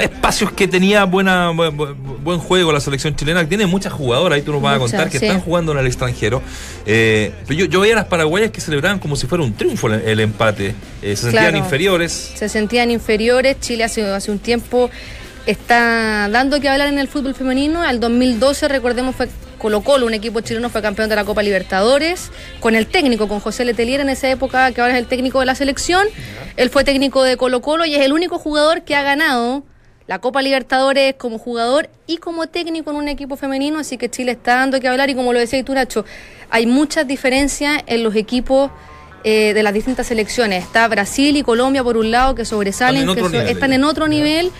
espacios que tenía buena buen, buen juego la selección chilena, que tiene muchas jugadoras, ahí tú nos vas a contar, que sí. están jugando en el extranjero. Eh, pero yo, yo veía a las paraguayas que celebraban como si fuera un triunfo el, el empate, Eh, se sentían Claro. inferiores. Se sentían inferiores. Chile hace, hace un tiempo está dando que hablar en el fútbol femenino. Al 2012, recordemos, fue Colo Colo, un equipo chileno, fue campeón de la Copa Libertadores, con el técnico, con José Letelier en esa época, que ahora es el técnico de la selección. Él fue técnico de Colo Colo y es el único jugador que ha ganado la Copa Libertadores como jugador y como técnico en un equipo femenino, así que Chile está dando que hablar y como lo decía tú, Nacho, hay muchas diferencias en los equipos eh, de las distintas selecciones. Está Brasil y Colombia por un lado que sobresalen, Están en que otro so- nivel, están en otro nivel.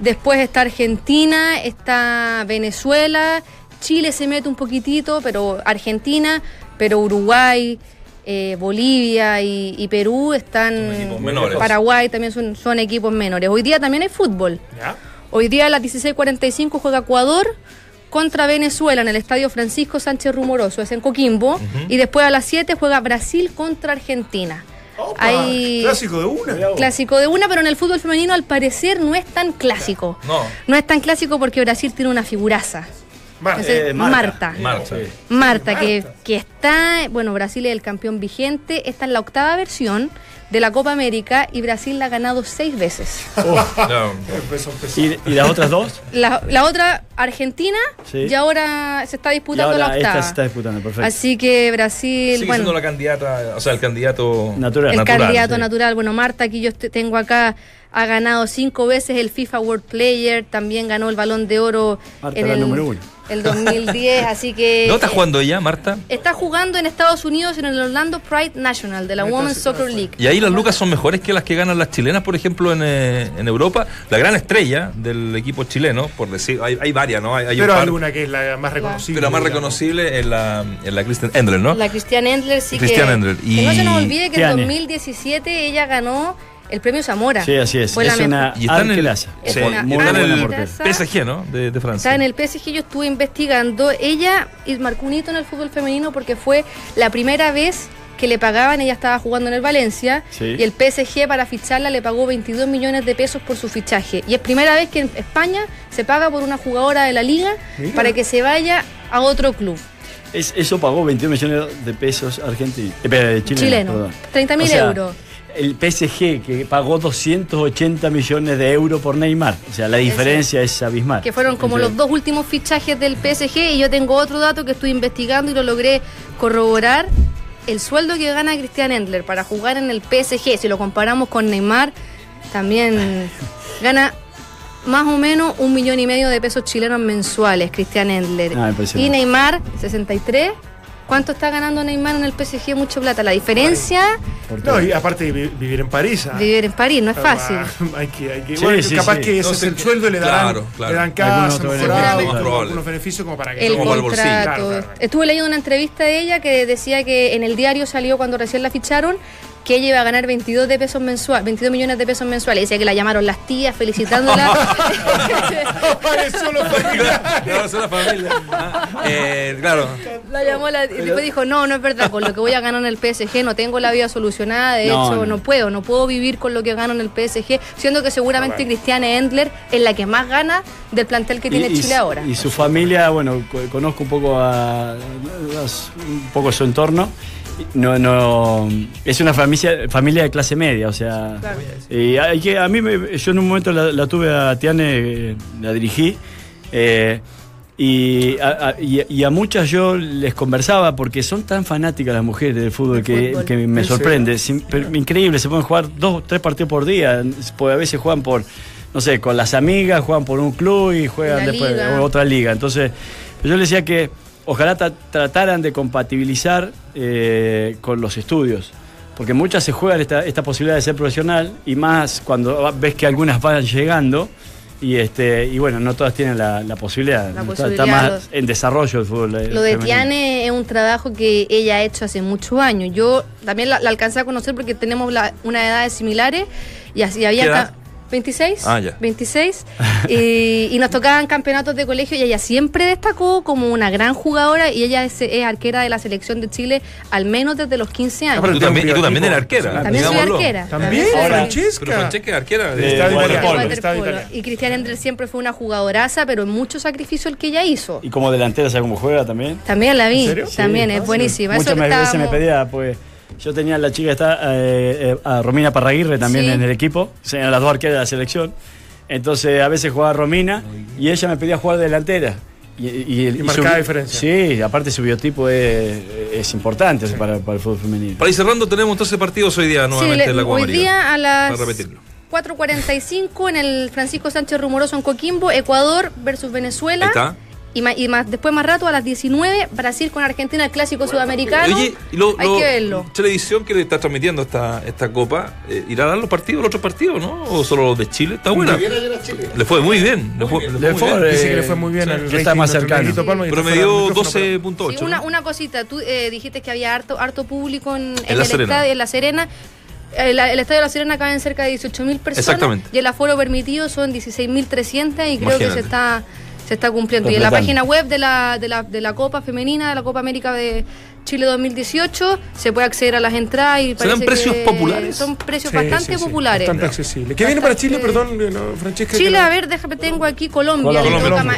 Después está Argentina, está Venezuela, Chile se mete un poquitito, pero Argentina, pero Uruguay, eh, Bolivia y, y Perú están... equipos menores. Paraguay también son, son equipos menores. Hoy día también hay fútbol. ¿Ya? Hoy día a las 16.45 juega Ecuador contra Venezuela en el Estadio Francisco Sánchez Rumoroso, es en Coquimbo. Y después a las 7 juega Brasil contra Argentina. Opa, Hay Clásico de una. clásico de una, pero en el fútbol femenino al parecer no es tan clásico. No. No es tan clásico porque Brasil tiene una figuraza. Marta. Eh, Marta. Marta. Sí. Marta, que, Marta. que está, bueno, Brasil es el campeón vigente, esta es la octava versión de la Copa América y Brasil la ha ganado seis veces. Empezó. ¿Y, y las otras dos? La, la otra, Argentina, Sí. y ahora se está Y disputando ahora la esta octava. se está disputando, perfecto. Así que Brasil, Sigue bueno, siendo la candidata, o sea, el candidato Natural. el candidato sí. natural. Bueno, Marta, aquí yo te- tengo acá, ha ganado cinco veces el FIFA World Player, también ganó el Balón de Oro Marta en la el, número uno. el 2010, así que... ¿No está eh, jugando ella, Marta? Está ¿En jugando en Estados Unidos en el Orlando Pride National de la Women's Soccer League. Y ahí las lucas son mejores que las que ganan las chilenas, por ejemplo, en, eh, en Europa. La gran estrella del equipo chileno, por decir, hay, hay varias, ¿no? Hay, hay un Pero par, alguna que es la más reconocible. pero la más reconocible es la, es la Kristen Endler, ¿no? La Christian Endler sí Christian que, Endler. que no se nos Y- olvide que en 2017 ella ganó el premio Zamora. Sí, así es. Fue es una Y está en el, arqueraza. Es sí, una y está en gran el arqueraza. PSG, ¿no? De, de Francia. Está en el PSG, yo estuve investigando. Ella y marcó un hito en el fútbol femenino porque fue la primera vez que le pagaban, ella estaba jugando en el Valencia Sí. y el PSG para ficharla le pagó 22 millones de pesos por su fichaje. Y es primera vez que en España se paga por una jugadora de la liga Mira. para que se vaya a otro club Es- eso pagó 21 millones de pesos argentinos. Eh, chileno. perdón. 30 mil O sea, euros. El PSG que pagó 280 millones de euros por Neymar. O sea, la diferencia es abismal. que fueron como los dos últimos fichajes del PSG y yo tengo otro dato que estoy investigando y lo logré corroborar. El sueldo que gana Christian Endler para jugar en el PSG, si lo comparamos con Neymar, también gana más o menos un millón y medio de pesos chilenos mensuales, Christian Endler. Ah, y Neymar, 63. ¿Cuánto está ganando Neymar en el PSG? Mucho plata. La diferencia, No, y aparte de vi- vivir en París. ah. vivir en París, no es fácil. Ah, Hay que, hay que, Sí, bueno, sí, capaz sí. que ese No es el sueldo, le dan, claro, claro. le dan casa, algunos beneficios como para que el como al bolsillo. contrato. Claro, claro. Estuve leyendo una entrevista de ella que decía que en el diario salió cuando recién la ficharon que ella iba a ganar 22 de pesos mensual, 22 millones de pesos mensuales. Decía que la llamaron las tías felicitándola. Apareció. Claro, es una familia. Ah, eh, claro. la llamó la, y después dijo, "No, no es verdad, con lo que voy a ganar en el PSG no tengo la vida solucionada, de No, hecho no. no. puedo, no puedo vivir con lo que gano en el PSG", siendo que seguramente. Cristiane Endler es la que más gana del plantel que tiene Y- Chile ahora. Y su familia, bueno, co- conozco un poco a, un poco su entorno. No, no, es una familia, familia de clase media, o sea, Claro. y hay que, a mí, me- yo en un momento la, la tuve a Tiane, eh, la dirigí, eh, y, a, a- y a- y a muchas yo les conversaba porque son tan fanáticas las mujeres del fútbol que, fútbol. que me ¿En sorprende. Increíble, se pueden jugar dos, tres partidos por día, a veces juegan por, no sé, con las amigas, juegan por un club y juegan después liga. otra liga. Entonces, yo les decía que ojalá tra- trataran de compatibilizar eh, con los estudios. Porque muchas se juegan esta, esta posibilidad de ser profesional y más cuando ves que algunas van llegando y este y bueno, no todas tienen la, la posibilidad. La Está- posibilidad, está más en desarrollo el fútbol. eh, Lo de. Tiane es un trabajo que ella ha hecho hace muchos años. Yo también la, la alcancé a conocer porque tenemos la- una edades similares y así había ¿Qué edad? ca- 26, Ah, ya. 26 y, y nos tocaban campeonatos de colegio y ella siempre destacó como una gran jugadora y ella es, es arquera de la selección de Chile al menos desde los 15 años. pero Tú también, y tú también eres arquera. También soy arquera. También, Francesca. Pero Francesca es arquera. De Estado waterpolo. italiano, Waterpolo. Y Cristian Endler siempre fue una jugadoraza, pero en mucho sacrificio el que ella hizo. Y como delantera, ¿sabes cómo juega también? También la vi, serio? también Sí, es ah, buenísima. Eso Muchas veces me pedía, pues yo tenía la chica está eh, eh, a Romina Parraguirre también Sí. en el equipo, eran las dos arqueras de la selección. Entonces a veces jugaba Romina y ella me pedía jugar delantera. Y, y, Y marcaba diferencia. Sí, aparte su biotipo es, es importante para, para el fútbol femenino. Para ir cerrando, tenemos entonces partidos hoy día nuevamente Sí, en la le- Copa hoy América. día a las Para repetirlo. 4.45 en el Francisco Sánchez Rumoroso en Coquimbo, Ecuador versus Venezuela. Ahí está. Y, ma- y más, después más rato a las 19, Brasil con Argentina, el clásico sudamericano. Oye, lo, Hay lo- que verlo. Televisión que le está transmitiendo esta, esta copa, eh, ¿irá a dar los partidos, los otros partidos, no? ¿O solo los de Chile? Está buena. Le fue muy bien. Le fue, le fue muy bien. eh, Dice que le fue muy bien sí, rating está más cercano. Promedió del micrófono, 12.8. Sí, una, ¿no? una cosita, tú eh, dijiste que había harto, harto público en, en La el Serena. estadio, en La Serena. El, el estadio de La Serena caben cerca de 18.000 personas. Exactamente. Y el aforo permitido son 16.300 y creo que se está, se está cumpliendo. Y en la página web de la, de, la, de la Copa Femenina, de la Copa América de Chile 2018, se puede acceder a las entradas y ¿Serán precios que populares? Son precios Sí, bastante sí, sí, populares. Bastante accesible. ¿Qué viene para Chile, perdón, no, Francesca? Chile, no- a ver, déjame, tengo aquí Colombia,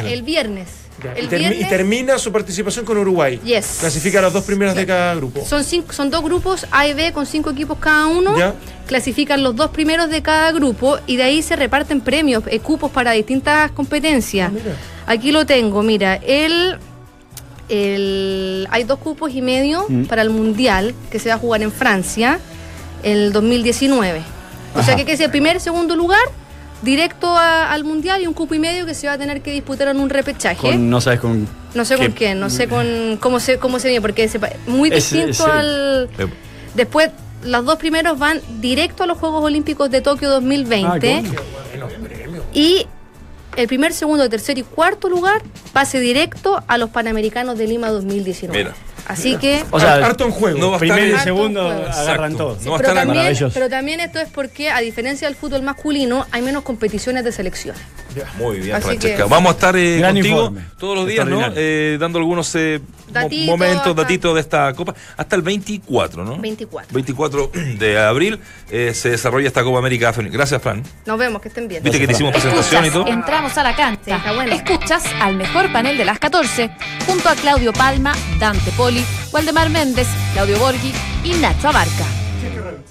el viernes. El y, termi- y viernes termina su participación con Uruguay. Yes. Clasifica a los dos primeros de cada grupo. Son, cinco, son dos grupos A y B con cinco equipos cada uno. Clasifican los dos primeros de cada grupo y de ahí se reparten premios, eh, cupos para distintas competencias. Ah, mira. Aquí lo tengo, mira, el, el- hay dos cupos y medio Mm. para el Mundial que se va a jugar en Francia el 2019. O sea que, que es el primer, segundo lugar directo a- al mundial y un cupo y medio que se va a tener que disputar en un repechaje. Con- no sabes con. no sé con quién, no sé con cómo se cómo se viene, porque es muy distinto al. Eh, Después, los dos primeros van directo a los Juegos Olímpicos de Tokio 2020. Ah, y el primer, segundo, tercer y cuarto lugar pase directo a los Panamericanos de Lima 2019. Mira. Así que. O sea, Harto en juego. no primero y segundo agarran todo. No va a pero, también, Maravilloso. pero también esto es porque, a diferencia del fútbol masculino, hay menos competiciones de selecciones. Muy bien, Así Francesca. que- Vamos a estar eh, contigo informe. todos los días, ¿no? Eh, dando algunos eh, momentos, hasta- datitos de esta Copa. Hasta el 24, ¿no? 24. 24 de abril eh, se desarrolla esta Copa América Femenina. Gracias, Fran. Nos vemos, que estén bien. Viste que te hicimos presentación y todo. Entramos a la cancha. Sí, está bueno. Escuchas al mejor panel de las 14, junto a Claudio Palma, Dante Poli, Waldemar Méndez, Claudio Borghi y Nacho Abarca.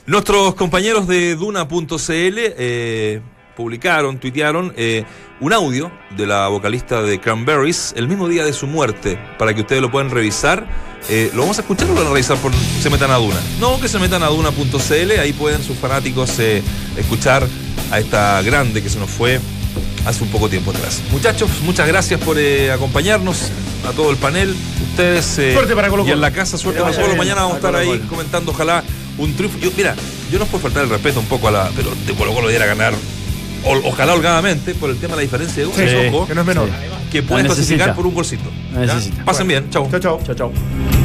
Nuestros compañeros de Duna.cl eh, publicaron, tuitearon eh, un audio de la vocalista de Cranberries el mismo día de su muerte, para que ustedes lo puedan revisar. Eh, ¿Lo vamos a escuchar o lo van a revisar por se metan a Duna? No, que se metan a Duna.cl, ahí pueden sus fanáticos eh, escuchar a esta grande que se nos fue hace un poco tiempo atrás. Muchachos, muchas gracias por acompañarnos, a todo el panel, ustedes Suerte para Colo-Colo. y en la casa, suerte para Colo. Mañana vamos a estar ahí comentando, ojalá un triunfo. Yo, mira, yo no puedo faltar el respeto un poco a la. Pero de Colo Colo diera ganar. O- ojalá holgadamente, por el tema de la diferencia de goles, Sí, ojo, que no es menor. que pueden La clasificar por un golcito. Pasen bien, chao. Chao, chao. Chao, chao.